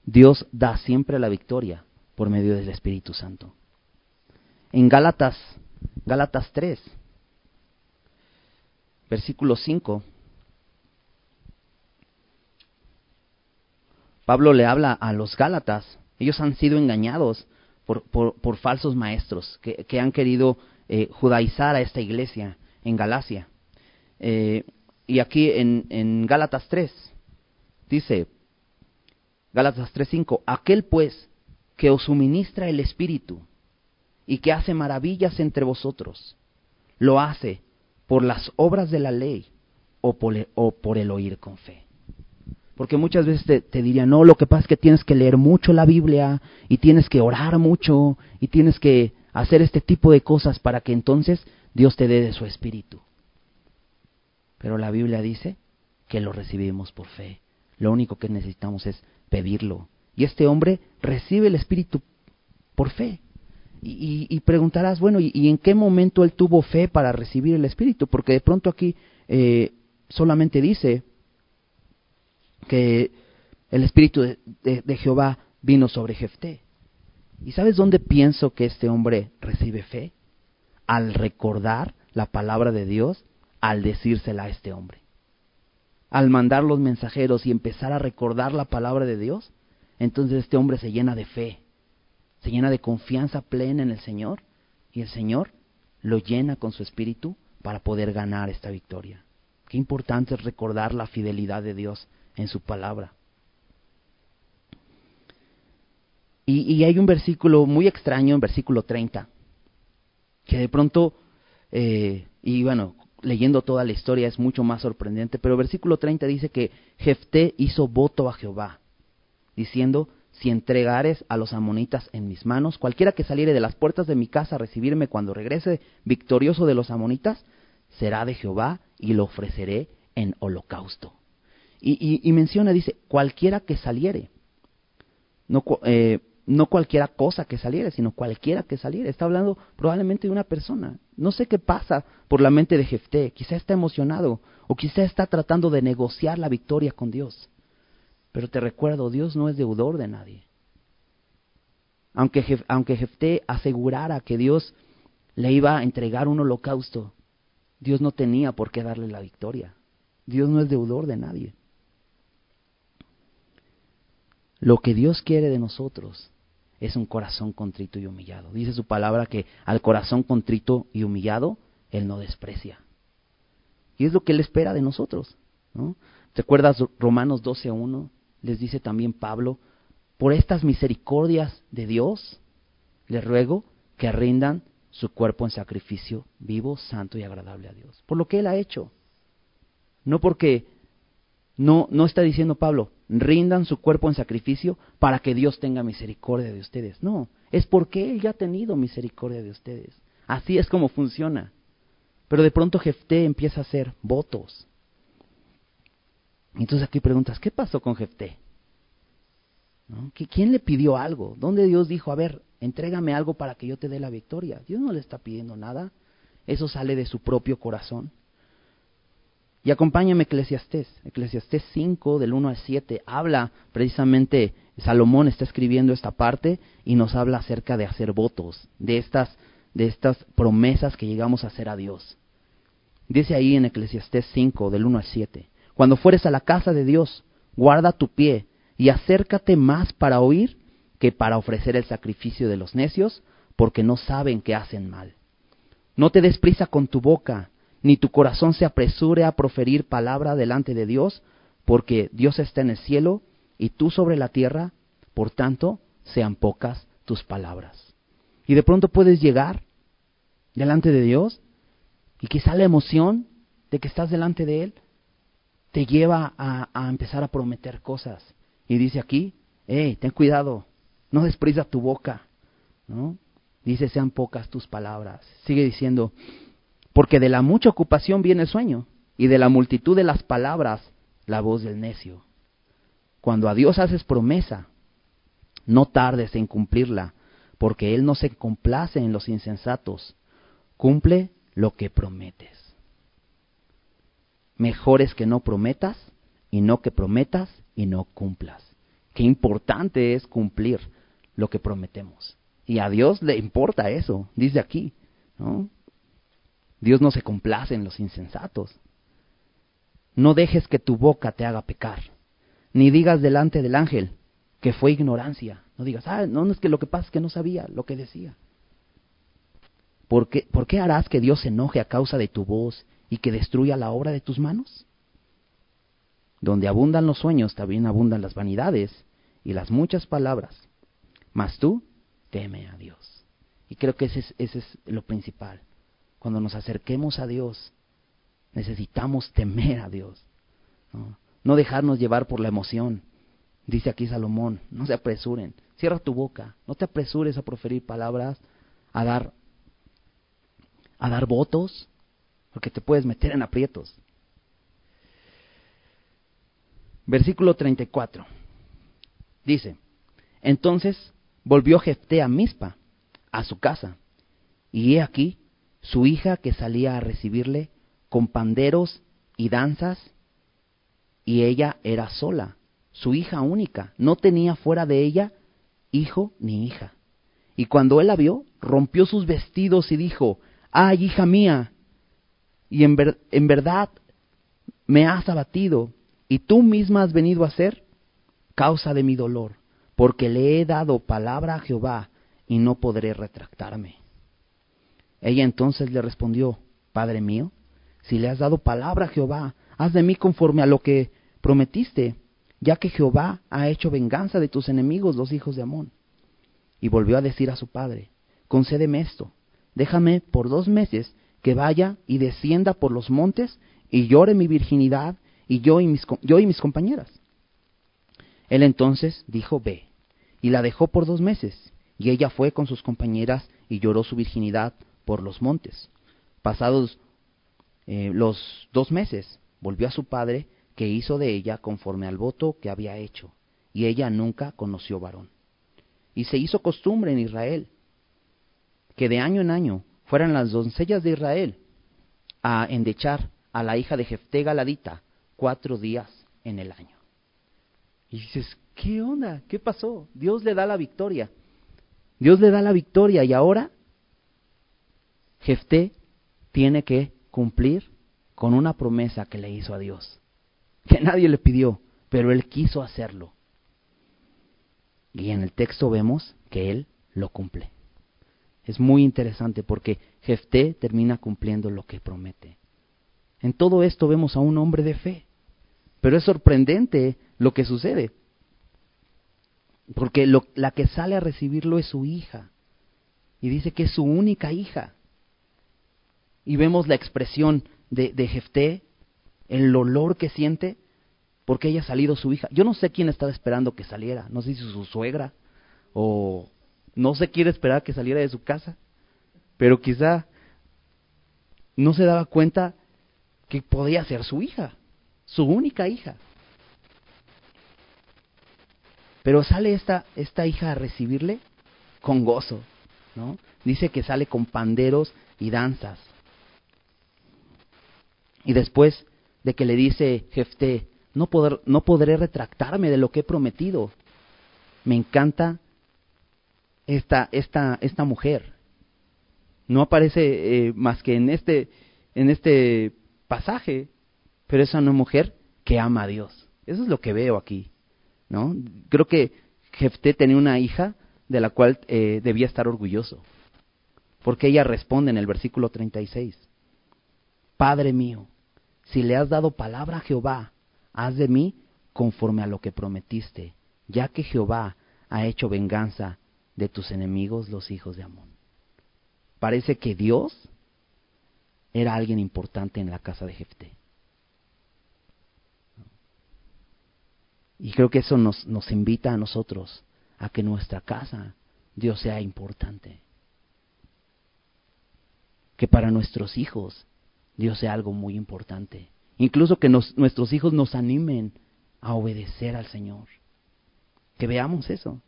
Dios da siempre la victoria por medio del Espíritu Santo. En Gálatas, Gálatas 3, versículo 5. Pablo le habla a los Gálatas. Ellos han sido engañados por, falsos maestros que, han querido eh, judaizar a esta iglesia en Galacia. Eh, y aquí en, en Gálatas 3 dice, Gálatas 3:5, aquel pues que os suministra el Espíritu y que hace maravillas entre vosotros, lo hace por las obras de la ley o por, el, oír con fe. Porque muchas veces te, te, dirían, no, lo que pasa es que tienes que leer mucho la Biblia y tienes que orar mucho y tienes que hacer este tipo de cosas para que entonces Dios te dé de su espíritu. Pero la Biblia dice que lo recibimos por fe. Lo único que necesitamos es pedirlo. Y este hombre recibe el espíritu por fe. Y, preguntarás, bueno, ¿y, en qué momento él tuvo fe para recibir el espíritu? Porque de pronto aquí eh, solamente dice que el espíritu de, Jehová vino sobre Jefté. ¿Y sabes dónde pienso que este hombre recibe fe? Al recordar la palabra de Dios, al decírsela a este hombre. Al mandar los mensajeros y empezar a recordar la palabra de Dios, entonces este hombre se llena de fe, se llena de confianza plena en el Señor y el Señor lo llena con su espíritu para poder ganar esta victoria. Qué importante es recordar la fidelidad de Dios en su palabra. Y, hay un versículo muy extraño en versículo 30, que de pronto, eh, y bueno, leyendo toda la historia es mucho más sorprendente, pero versículo 30 dice que Jefté hizo voto a Jehová, diciendo, si entregares a los amonitas en mis manos, cualquiera que saliere de las puertas de mi casa a recibirme cuando regrese victorioso de los amonitas, será de Jehová y lo ofreceré en holocausto. Y, menciona, dice, cualquiera que saliere. No, eh, no cualquiera cosa que saliere, sino cualquiera que saliere. Está hablando probablemente de una persona. No sé qué pasa por la mente de Jefté. Quizá está emocionado o quizá está tratando de negociar la victoria con Dios. Pero te recuerdo, Dios no es deudor de nadie. Aunque, aunque Jefté asegurara que Dios le iba a entregar un holocausto, Dios no tenía por qué darle la victoria. Dios no es deudor de nadie. Lo que Dios quiere de nosotros es un corazón contrito y humillado. Dice su palabra que al corazón contrito y humillado, Él no desprecia. Y es lo que Él espera de nosotros. ¿no? ¿Te acuerdas Romanos 12.1? Les dice también Pablo, por estas misericordias de Dios, les ruego que rindan su cuerpo en sacrificio vivo, santo y agradable a Dios. Por lo que Él ha hecho. No porque no, no está diciendo Pablo, rindan su cuerpo en sacrificio para que Dios tenga misericordia de ustedes. No, es porque Él ya ha tenido misericordia de ustedes. Así es como funciona. Pero de pronto Jefté empieza a hacer votos. Entonces aquí preguntas, ¿qué pasó con Jefté? ¿Quién le pidió algo? ¿Dónde Dios dijo, a ver, entrégame algo para que yo te dé la victoria? Dios no le está pidiendo nada. Eso sale de su propio corazón. Y acompáñame Eclesiastés, Eclesiastés 5 del 1 al 7, habla precisamente, Salomón está escribiendo esta parte y nos habla acerca de hacer votos, de estas, de estas promesas que llegamos a hacer a Dios. Dice ahí en Eclesiastés 5 del 1 al 7, cuando fueres a la casa de Dios, guarda tu pie y acércate más para oír que para ofrecer el sacrificio de los necios, porque no saben que hacen mal. No te des prisa con tu boca, ni tu corazón se apresure a proferir palabra delante de Dios, porque Dios está en el cielo y tú sobre la tierra, por tanto, sean pocas tus palabras. Y de pronto puedes llegar delante de Dios y quizá la emoción de que estás delante de Él te lleva a, empezar a prometer cosas. Y dice aquí, hey, ten cuidado, no desprisa tu boca, ¿no? Dice, sean pocas tus palabras. Sigue diciendo, porque de la mucha ocupación viene el sueño, y de la multitud de las palabras la voz del necio. Cuando a Dios haces promesa, no tardes en cumplirla, porque Él no se complace en los insensatos. Cumple lo que prometes. Mejor es que no prometas y no que prometas y no cumplas. Qué importante es cumplir lo que prometemos. Y a Dios le importa eso, dice aquí. ¿no? Dios no se complace en los insensatos. No dejes que tu boca te haga pecar, ni digas delante del ángel que fue ignorancia. No digas, ah, no, es que lo que pasa es que no sabía lo que decía. ¿Por qué, ¿Por qué harás que Dios se enoje a causa de tu voz y que destruya la obra de tus manos? Donde abundan los sueños, también abundan las vanidades y las muchas palabras. Mas tú teme a Dios. Y creo que es, ese es lo principal cuando nos acerquemos a Dios, necesitamos temer a Dios. ¿no? dejarnos llevar por la emoción. Dice aquí Salomón, no se apresuren, cierra tu boca, no te apresures a proferir palabras, a dar, a dar votos, porque te puedes meter en aprietos. Versículo 34. Dice, entonces volvió Jefté a Mispa, a su casa, y he aquí su hija que salía a recibirle con panderos y danzas, y ella era sola, su hija única, no tenía fuera de ella hijo ni hija. Y cuando él la vio, rompió sus vestidos y dijo, ay, hija mía, y en, en verdad me has abatido, y tú misma has venido a ser causa de mi dolor, porque le he dado palabra a Jehová y no podré retractarme. Ella entonces le respondió, Padre mío, si le has dado palabra a Jehová, haz de mí conforme a lo que prometiste, ya que Jehová ha hecho venganza de tus enemigos, los hijos de Amón. Y volvió a decir a su padre, concédeme esto, déjame por dos meses que vaya y descienda por los montes y llore mi virginidad y yo y mis, yo y mis compañeras. Él entonces dijo, ve, y la dejó por dos meses, y ella fue con sus compañeras y lloró su virginidad por los montes. Pasados eh, los dos meses, volvió a su padre, que hizo de ella conforme al voto que había hecho, y ella nunca conoció varón. Y se hizo costumbre en Israel que de año en año fueran las doncellas de Israel a endechar a la hija de Jefté Galadita cuatro días en el año. Y dices, ¿qué onda? ¿Qué pasó? Dios le da la victoria. Dios le da la victoria y ahora Jefté tiene que cumplir con una promesa que le hizo a Dios, que nadie le pidió, pero él quiso hacerlo. Y en el texto vemos que él lo cumple. Es muy interesante porque Jefté termina cumpliendo lo que promete. En todo esto vemos a un hombre de fe. Pero es sorprendente lo que sucede. Porque la que sale a recibirlo es su hija. Y dice que es su única hija y vemos la expresión de, de Jefté, el olor que siente porque haya salido su hija. Yo no sé quién estaba esperando que saliera, no sé si su suegra o no sé quién esperar que saliera de su casa, pero quizá no se daba cuenta que podía ser su hija, su única hija. Pero sale esta, esta hija a recibirle con gozo, ¿no? Dice que sale con panderos y danzas. Y después de que le dice Jefté, no, poder, no podré retractarme de lo que he prometido. Me encanta esta, esta, esta mujer. No aparece eh, más que en este, en este pasaje, pero es una mujer que ama a Dios. Eso es lo que veo aquí. ¿no? Creo que Jefté tenía una hija de la cual eh, debía estar orgulloso. Porque ella responde en el versículo 36, Padre mío, si le has dado palabra a Jehová, haz de mí conforme a lo que prometiste, ya que Jehová ha hecho venganza de tus enemigos, los hijos de Amón. Parece que Dios era alguien importante en la casa de Jefté. Y creo que eso nos, nos invita a nosotros a que nuestra casa Dios sea importante. Que para nuestros hijos Dios sea algo muy importante. Incluso que nuestros hijos nos animen a obedecer al Señor. Que veamos eso.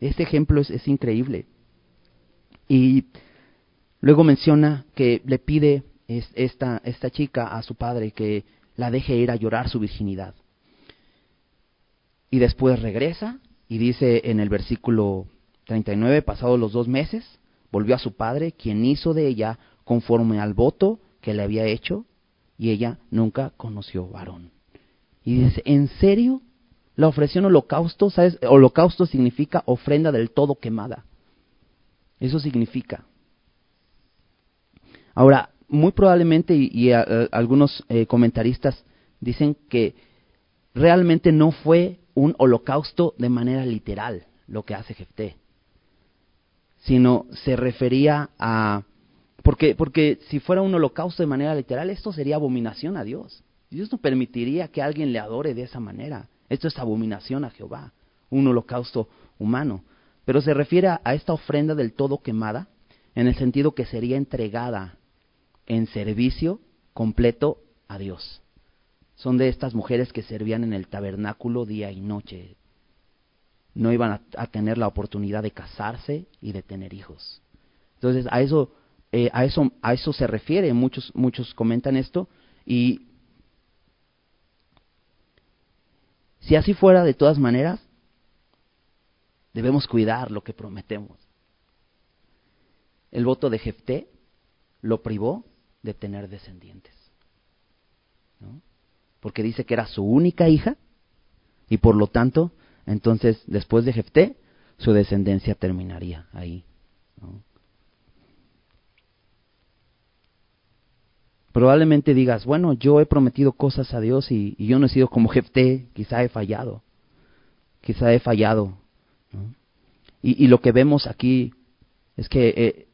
Este ejemplo es, es increíble. Y luego menciona que le pide esta, esta chica a su padre que la deje ir a llorar su virginidad. Y después regresa y dice en el versículo 39, pasados los dos meses, volvió a su padre, quien hizo de ella conforme al voto que le había hecho y ella nunca conoció varón. Y dice, ¿en serio? La ofreció en holocausto, ¿sabes? Holocausto significa ofrenda del todo quemada. Eso significa. Ahora, muy probablemente, y, algunos eh, comentaristas dicen que realmente no fue un holocausto de manera literal lo que hace Jefté, sino se refería a porque, porque si fuera un holocausto de manera literal, esto sería abominación a Dios. Dios no permitiría que alguien le adore de esa manera. Esto es abominación a Jehová, un holocausto humano. Pero se refiere a esta ofrenda del todo quemada, en el sentido que sería entregada en servicio completo a Dios. Son de estas mujeres que servían en el tabernáculo día y noche. No iban a, tener la oportunidad de casarse y de tener hijos. Entonces, a eso, eh, a eso, a eso se refiere. Muchos, muchos comentan esto. Y si así fuera, de todas maneras, debemos cuidar lo que prometemos. El voto de Jefté lo privó de tener descendientes. ¿no? Porque dice que era su única hija y por lo tanto, entonces después de Jefté, su descendencia terminaría ahí. Probablemente digas, bueno, yo he prometido cosas a Dios y, yo no he sido como Jefté, quizá he fallado, quizá he fallado. Y, lo que vemos aquí es que eh,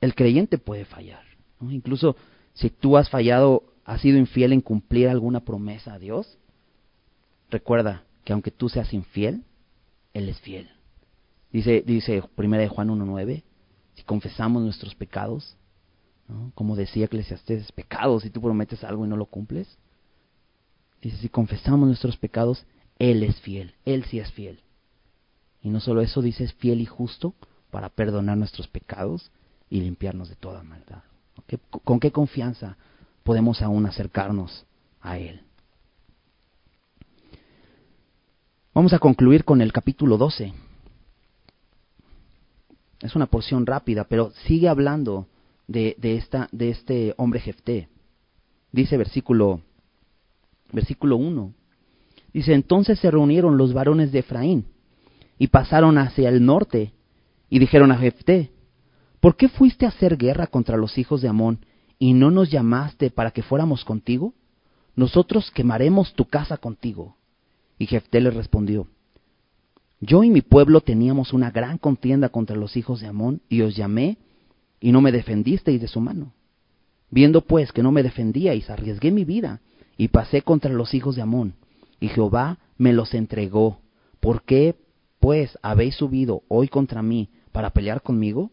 el creyente puede fallar. Incluso si tú has fallado, has sido infiel en cumplir alguna promesa a Dios, recuerda que aunque tú seas infiel, Él es fiel. Dice, dice 1 Juan 1.9, si confesamos nuestros pecados, como decía Eclesiastes, pecados, si tú prometes algo y no lo cumples, dice, si confesamos nuestros pecados, Él es fiel, Él sí es fiel. Y no solo eso, dice, es fiel y justo para perdonar nuestros pecados y limpiarnos de toda maldad. ¿Con qué confianza podemos aún acercarnos a Él? Vamos a concluir con el capítulo 12. Es una porción rápida, pero sigue hablando de, esta, de este hombre Jefté. Dice versículo, versículo 1. Dice, entonces se reunieron los varones de Efraín y pasaron hacia el norte y dijeron a Jefté, ¿Por qué fuiste a hacer guerra contra los hijos de Amón y no nos llamaste para que fuéramos contigo? Nosotros quemaremos tu casa contigo. Y Jefté le respondió, Yo y mi pueblo teníamos una gran contienda contra los hijos de Amón, y os llamé, y no me defendisteis de su mano. Viendo pues que no me defendíais, arriesgué mi vida, y pasé contra los hijos de Amón, y Jehová me los entregó. ¿Por qué, pues, habéis subido hoy contra mí para pelear conmigo?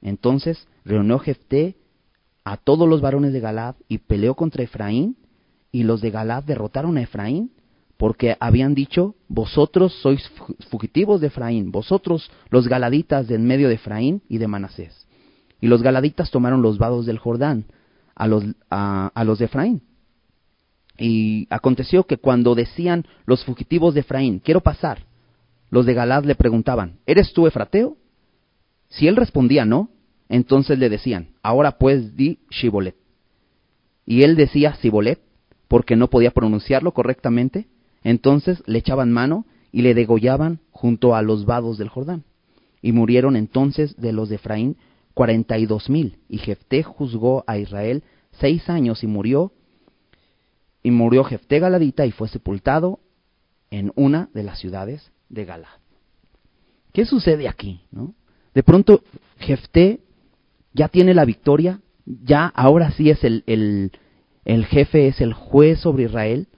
Entonces reunió Jefté a todos los varones de Galad y peleó contra Efraín, y los de Galad derrotaron a Efraín, porque habían dicho, vosotros sois fugitivos de Efraín, vosotros los galaditas de en medio de Efraín y de Manasés. Y los galaditas tomaron los vados del Jordán a los, a, los de Efraín. Y aconteció que cuando decían los fugitivos de Efraín, quiero pasar, los de Galad le preguntaban, ¿eres tú Efrateo? Si él respondía no, entonces le decían, ahora pues di Shibolet. Y él decía Sibolet, porque no podía pronunciarlo correctamente, entonces le echaban mano y le degollaban junto a los vados del Jordán. Y murieron entonces de los de Efraín cuarenta y dos mil, y Jefté juzgó a Israel seis años y murió, y murió Jefté Galadita y fue sepultado en una de las ciudades de Galad. ¿Qué sucede aquí? ¿no? De pronto Jefté ya tiene la victoria, ya ahora sí es el, el, jefe, es el juez sobre Israel,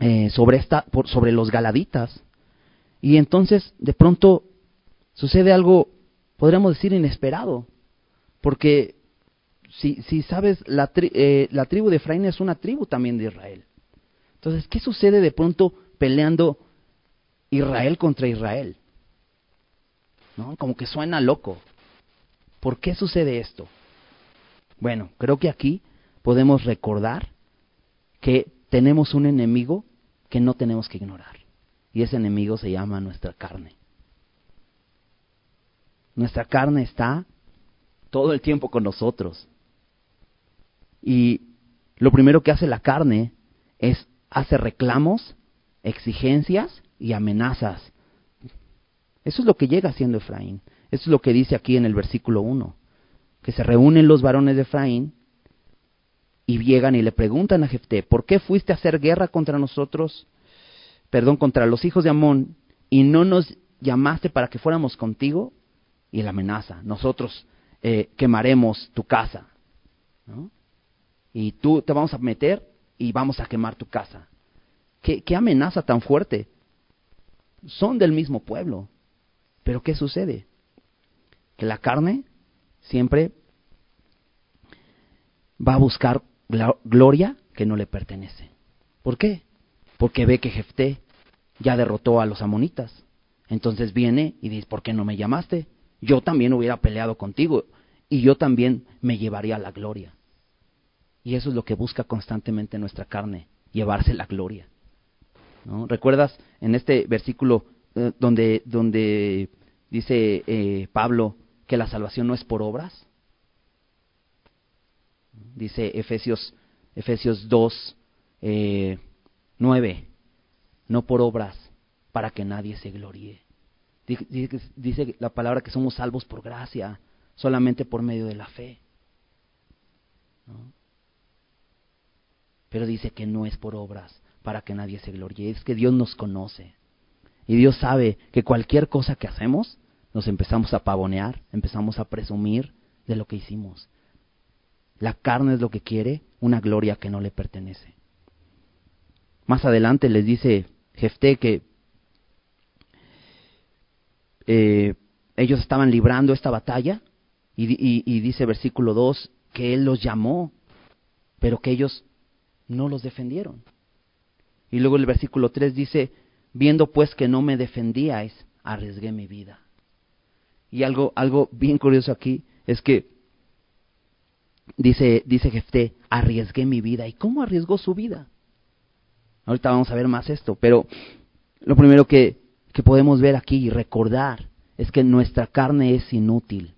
eh, sobre, esta, por, sobre los galaditas. Y entonces de pronto sucede algo, podríamos decir, inesperado, porque si, si sabes, la, eh, la tribu de Efraín es una tribu también de Israel. Entonces, ¿qué sucede de pronto peleando Israel contra Israel? ¿no? Como que suena loco. ¿Por qué sucede esto? Bueno, creo que aquí podemos recordar que tenemos un enemigo que no tenemos que ignorar. Y ese enemigo se llama nuestra carne. Nuestra carne está todo el tiempo con nosotros. Y lo primero que hace la carne es hacer reclamos, exigencias y amenazas eso es lo que llega haciendo Efraín. Eso es lo que dice aquí en el versículo 1. Que se reúnen los varones de Efraín y llegan y le preguntan a Jefté, ¿por qué fuiste a hacer guerra contra nosotros, perdón, contra los hijos de Amón y no nos llamaste para que fuéramos contigo? Y la amenaza, nosotros eh, quemaremos tu casa. Y tú te vamos a meter y vamos a quemar tu casa. qué amenaza tan fuerte? Son del mismo pueblo. Pero ¿qué sucede? Que la carne siempre va a buscar gloria que no le pertenece. ¿Por qué? Porque ve que Jefté ya derrotó a los amonitas. Entonces viene y dice, ¿por qué no me llamaste? Yo también hubiera peleado contigo y yo también me llevaría la gloria. Y eso es lo que busca constantemente nuestra carne, llevarse la gloria. ¿No? ¿Recuerdas en este versículo eh, donde, donde dice eh, Pablo que la salvación no es por obras? Dice Efesios, Efesios 2, eh, 9, no por obras, para que nadie se gloríe. Dice, la palabra que somos salvos por gracia, solamente por medio de la fe. Pero dice que no es por obras, para que nadie se gloríe. Es que Dios nos conoce. Y Dios sabe que cualquier cosa que hacemos, nos empezamos a pavonear, empezamos a presumir de lo que hicimos. La carne es lo que quiere, una gloria que no le pertenece. Más adelante les dice Jefté que eh, ellos estaban librando esta batalla y, dice versículo 2 que él los llamó, pero que ellos no los defendieron. Y luego el versículo 3 dice, viendo pues que no me defendíais, arriesgué mi vida. Y algo, algo bien curioso aquí es que dice, dice Jefté, arriesgué mi vida. ¿Y cómo arriesgó su vida? Ahorita vamos a ver más esto, pero lo primero que, que podemos ver aquí y recordar es que nuestra carne es inútil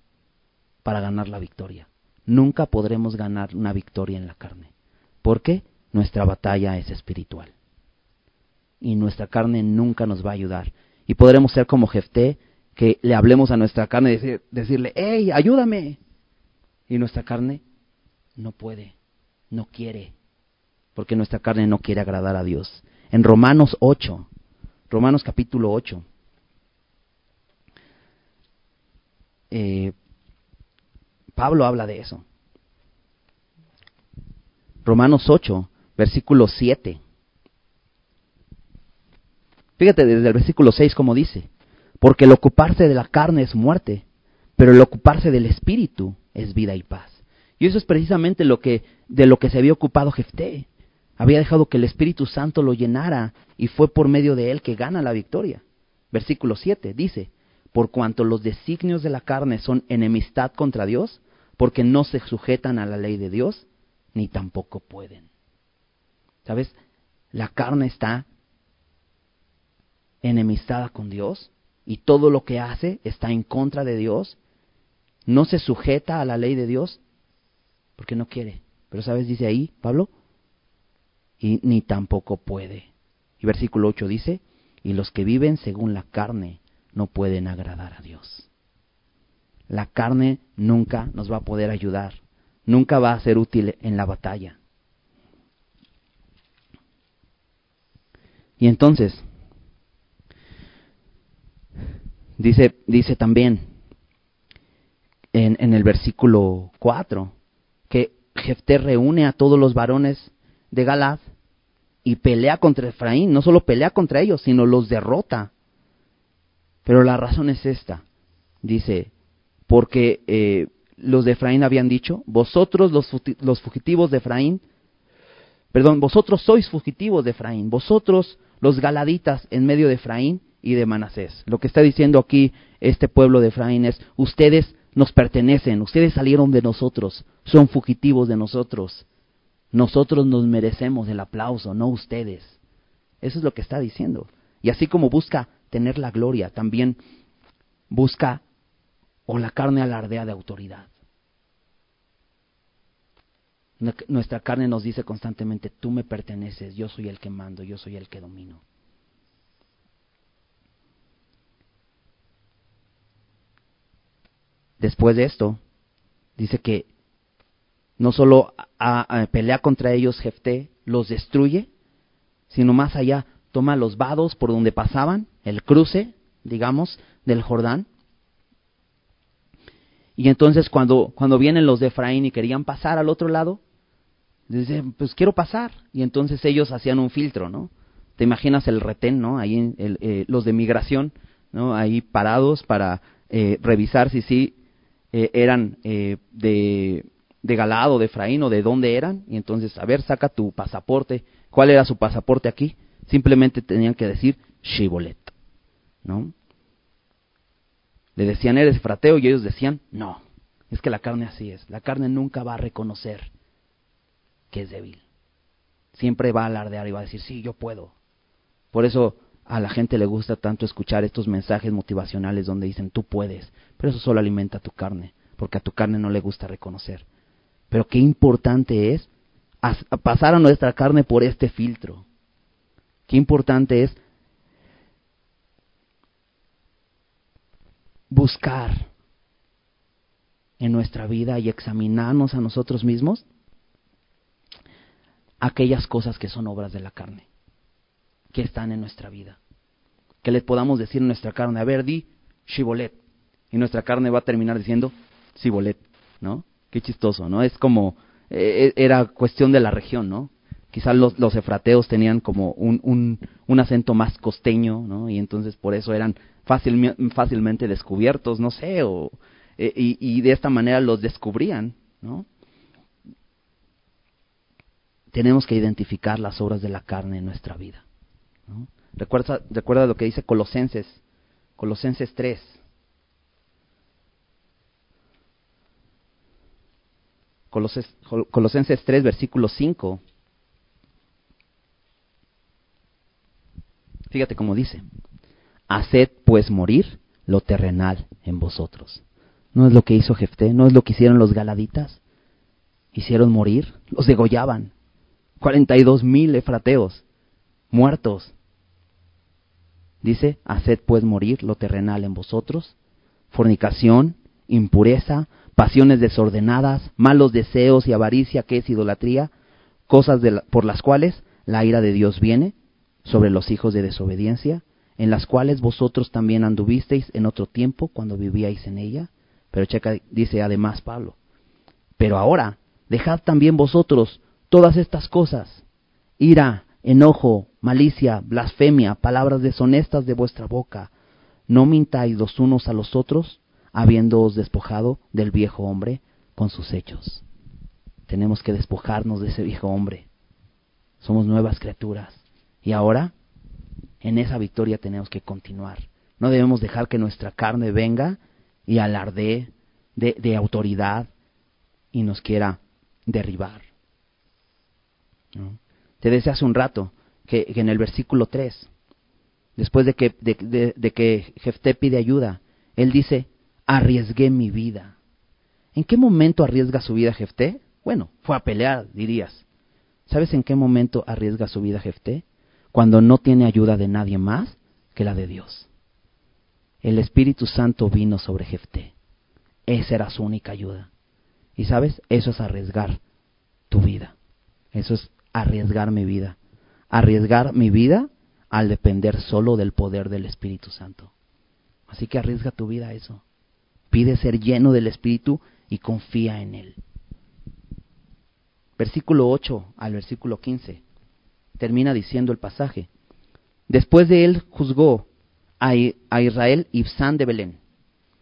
para ganar la victoria. Nunca podremos ganar una victoria en la carne. ¿Por qué? Nuestra batalla es espiritual. Y nuestra carne nunca nos va a ayudar. Y podremos ser como Jefté, que le hablemos a nuestra carne y decirle, hey, ayúdame. Y nuestra carne no puede, no quiere, porque nuestra carne no quiere agradar a Dios. En Romanos 8, Romanos capítulo 8, eh, Pablo habla de eso. Romanos 8, versículo 7. Fíjate desde el versículo 6 como dice, porque el ocuparse de la carne es muerte, pero el ocuparse del espíritu es vida y paz. Y eso es precisamente lo que, de lo que se había ocupado Jefté. Había dejado que el Espíritu Santo lo llenara y fue por medio de él que gana la victoria. Versículo 7 dice, por cuanto los designios de la carne son enemistad contra Dios, porque no se sujetan a la ley de Dios, ni tampoco pueden. ¿Sabes? La carne está enemistada con Dios y todo lo que hace está en contra de Dios, no se sujeta a la ley de Dios porque no quiere. Pero ¿sabes? Dice ahí Pablo, y ni tampoco puede. Y versículo 8 dice, y los que viven según la carne no pueden agradar a Dios. La carne nunca nos va a poder ayudar, nunca va a ser útil en la batalla. Y entonces, dice, dice también en, en el versículo 4 que Jefté reúne a todos los varones de Galad y pelea contra Efraín. No solo pelea contra ellos, sino los derrota. Pero la razón es esta. Dice, porque eh, los de Efraín habían dicho, vosotros los, los fugitivos de Efraín, perdón, vosotros sois fugitivos de Efraín, vosotros los galaditas en medio de Efraín y de Manasés. Lo que está diciendo aquí este pueblo de Efraín es, ustedes nos pertenecen, ustedes salieron de nosotros, son fugitivos de nosotros. Nosotros nos merecemos el aplauso, no ustedes. Eso es lo que está diciendo. Y así como busca tener la gloria, también busca o la carne alardea de autoridad. Nuestra carne nos dice constantemente, tú me perteneces, yo soy el que mando, yo soy el que domino. Después de esto, dice que no solo pelea contra ellos Jefté, los destruye, sino más allá, toma los vados por donde pasaban, el cruce, digamos, del Jordán. Y entonces cuando, cuando vienen los de Efraín y querían pasar al otro lado, dicen, pues quiero pasar. Y entonces ellos hacían un filtro, ¿no? Te imaginas el retén, ¿no? Ahí eh, los de migración, ¿no? Ahí parados para eh, revisar si sí eh, eran eh, de, de Galado, de Efraín o de dónde eran, y entonces, a ver, saca tu pasaporte. ¿Cuál era su pasaporte aquí? Simplemente tenían que decir Shibolet, ¿no? Le decían, eres frateo, y ellos decían, no, es que la carne así es. La carne nunca va a reconocer que es débil. Siempre va a alardear y va a decir, sí, yo puedo. Por eso a la gente le gusta tanto escuchar estos mensajes motivacionales donde dicen, tú puedes. Pero eso solo alimenta a tu carne, porque a tu carne no le gusta reconocer. Pero qué importante es pasar a nuestra carne por este filtro. Qué importante es buscar en nuestra vida y examinarnos a nosotros mismos aquellas cosas que son obras de la carne, que están en nuestra vida. Que le podamos decir a nuestra carne, a ver, di shibolet, y nuestra carne va a terminar diciendo sibolet, ¿no? Qué chistoso, ¿no? Es como, eh, eh, era cuestión de la región, ¿no? Quizás los, los efrateos tenían como un, un, acento más costeño, ¿no? Y entonces por eso eran fácil, fácilmente descubiertos, no sé, o, y, y de esta manera los descubrían, ¿no? tenemos que identificar las obras de la carne en nuestra vida. ¿no? Recuerda, recuerda lo que dice Colosenses, Colosenses 3. Colosenses 3, versículo 5. Fíjate cómo dice, haced pues morir lo terrenal en vosotros. ¿No es lo que hizo Jefté? ¿No es lo que hicieron los galaditas? Hicieron morir, los degollaban. 42 mil efrateos muertos. Dice, haced pues morir lo terrenal en vosotros, fornicación, impureza, pasiones desordenadas, malos deseos y avaricia que es idolatría, cosas por las cuales la ira de Dios viene sobre los hijos de desobediencia, en las cuales vosotros también anduvisteis en otro tiempo cuando vivíais en ella. Pero checa, dice además Pablo, pero ahora dejad también vosotros todas estas cosas, ira, enojo, malicia, blasfemia, palabras deshonestas de vuestra boca. No mintáis los unos a los otros, habiéndoos despojado del viejo hombre con sus hechos. Tenemos que despojarnos de ese viejo hombre. Somos nuevas criaturas. Y ahora, en esa victoria tenemos que continuar. No debemos dejar que nuestra carne venga y alardee de, de autoridad y nos quiera derribar. Te decía hace un rato que, en el versículo 3, después de que, de, que Jefté pide ayuda, él dice, arriesgué mi vida. ¿En qué momento arriesga su vida Jefté? Bueno, fue a pelear, dirías. ¿Sabes en qué momento arriesga su vida Jefté? Cuando no tiene ayuda de nadie más que la de Dios. El Espíritu Santo vino sobre Jefté. Esa era su única ayuda. Y sabes, eso es arriesgar tu vida. Eso es arriesgar mi vida. Arriesgar mi vida al depender solo del poder del Espíritu Santo. Así que arriesga tu vida a eso. Pide ser lleno del Espíritu y confía en Él. Versículo 8 al versículo 15. Termina diciendo el pasaje. Después de él juzgó a Israel Ibsán de Belén,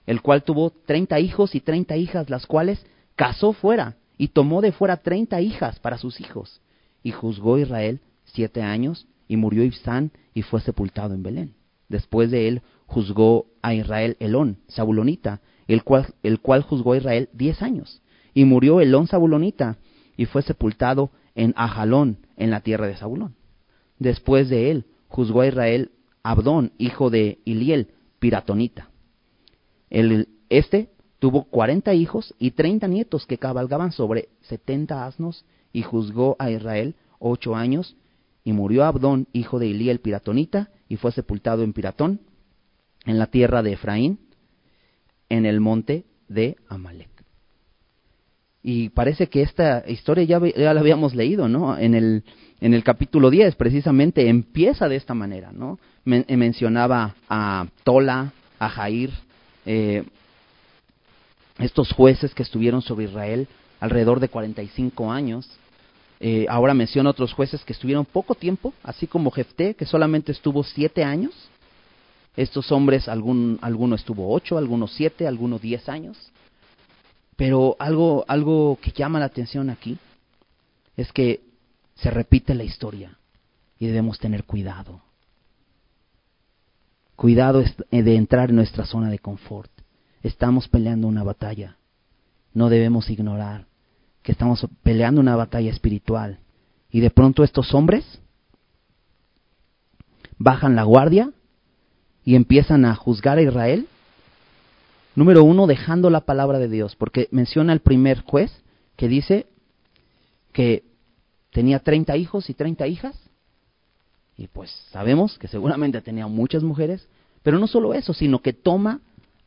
el cual tuvo treinta hijos y treinta hijas, las cuales casó fuera y tomó de fuera treinta hijas para sus hijos y juzgó Israel siete años, y murió Ibsán y fue sepultado en Belén. Después de él juzgó a Israel Elón, Zabulonita, el cual, el cual juzgó a Israel diez años, y murió Elón Zabulonita, y fue sepultado en Ajalón, en la tierra de Zabulón. Después de él juzgó a Israel Abdón, hijo de Iliel, Piratonita. Este tuvo cuarenta hijos y treinta nietos que cabalgaban sobre setenta asnos y juzgó a Israel ocho años, y murió Abdón, hijo de Elí el Piratonita, y fue sepultado en Piratón, en la tierra de Efraín, en el monte de Amalek. Y parece que esta historia ya, ya, la habíamos leído, ¿no? En el, en el capítulo 10, precisamente, empieza de esta manera, ¿no? Eh, mencionaba a Tola, a Jair, eh, estos jueces que estuvieron sobre Israel alrededor de 45 años, eh, ahora menciona otros jueces que estuvieron poco tiempo, así como Jefté, que solamente estuvo siete años. Estos hombres, algún, alguno estuvo ocho, algunos siete, algunos diez años. Pero algo, algo que llama la atención aquí es que se repite la historia y debemos tener cuidado. Cuidado de entrar en nuestra zona de confort. Estamos peleando una batalla. No debemos ignorar que estamos peleando una batalla espiritual. Y de pronto estos hombres bajan la guardia y empiezan a juzgar a Israel. Número uno, dejando la palabra de Dios, porque menciona el primer juez que dice que tenía 30 hijos y 30 hijas. Y pues sabemos que seguramente tenía muchas mujeres, pero no solo eso, sino que toma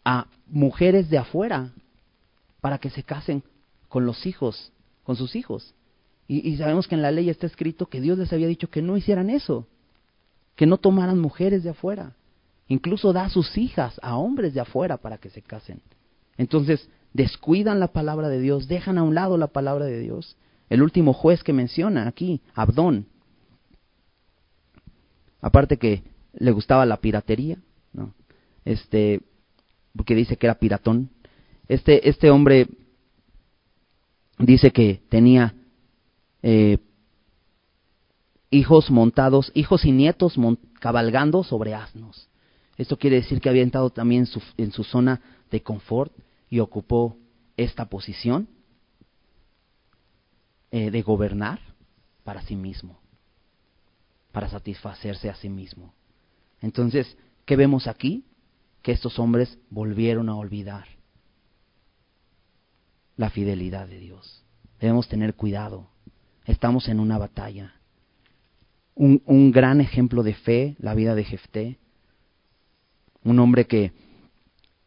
a mujeres de afuera para que se casen con los hijos, con sus hijos. Y, sabemos que en la ley está escrito que Dios les había dicho que no hicieran eso, que no tomaran mujeres de afuera. Incluso da a sus hijas a hombres de afuera para que se casen. Entonces, descuidan la palabra de Dios, dejan a un lado la palabra de Dios. El último juez que menciona aquí, Abdón. Aparte que le gustaba la piratería, ¿no? Este, porque dice que era piratón. Este, este hombre dice que tenía eh, hijos montados, hijos y nietos cabalgando sobre asnos. Esto quiere decir que había entrado también en su, zona de confort y ocupó esta posición eh, de gobernar para sí mismo, para satisfacerse a sí mismo. Entonces, ¿qué vemos aquí? Que estos hombres volvieron a olvidar la fidelidad de Dios. Debemos tener cuidado. Estamos en una batalla. Un, un gran ejemplo de fe, la vida de Jefté. Un hombre que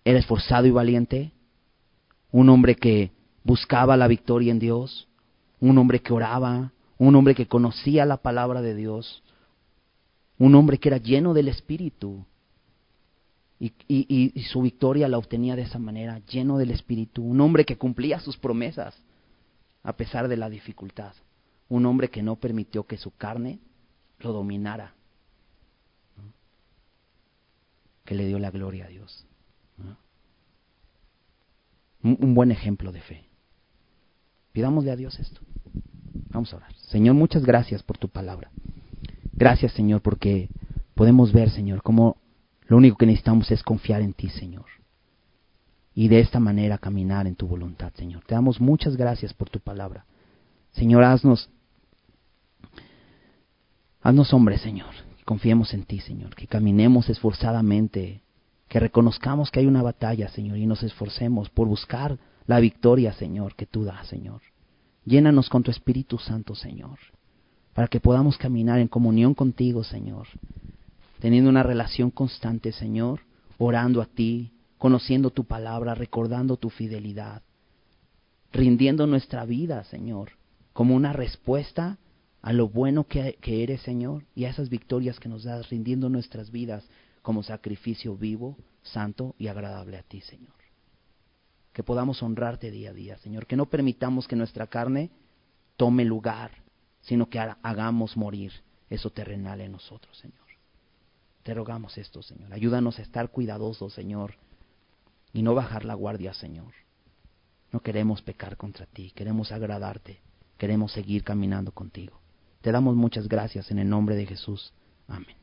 era esforzado y valiente. Un hombre que buscaba la victoria en Dios. Un hombre que oraba. Un hombre que conocía la palabra de Dios. Un hombre que era lleno del Espíritu y, su victoria la obtenía de esa manera, lleno del Espíritu, un hombre que cumplía sus promesas a pesar de la dificultad, un hombre que no permitió que su carne lo dominara, que le dio la gloria a Dios. Un, buen ejemplo de fe. Pidámosle a Dios esto. Vamos a orar. Señor, muchas gracias por tu palabra. Gracias, Señor, porque podemos ver, Señor, cómo lo único que necesitamos es confiar en ti, Señor. Y de esta manera caminar en tu voluntad, Señor. Te damos muchas gracias por tu palabra. Señor, haznos, haznos hombres, Señor. Confiemos en ti, Señor. Que caminemos esforzadamente. Que reconozcamos que hay una batalla, Señor, y nos esforcemos por buscar la victoria, Señor, que tú das, Señor. Llénanos con tu Espíritu Santo, Señor, para que podamos caminar en comunión contigo, Señor, teniendo una relación constante, Señor, orando a ti, conociendo tu palabra, recordando tu fidelidad, rindiendo nuestra vida, Señor, como una respuesta a lo bueno que, eres, Señor, y a esas victorias que nos das, rindiendo nuestras vidas como sacrificio vivo, santo y agradable a ti, Señor. Que podamos honrarte día a día, Señor, que no permitamos que nuestra carne tome lugar, sino que hagamos morir eso terrenal en nosotros, Señor. Te rogamos esto, Señor. Ayúdanos a estar cuidadosos, Señor, y no bajar la guardia, Señor. No queremos pecar contra ti, queremos agradarte, queremos seguir caminando contigo. Te damos muchas gracias en el nombre de Jesús. Amén.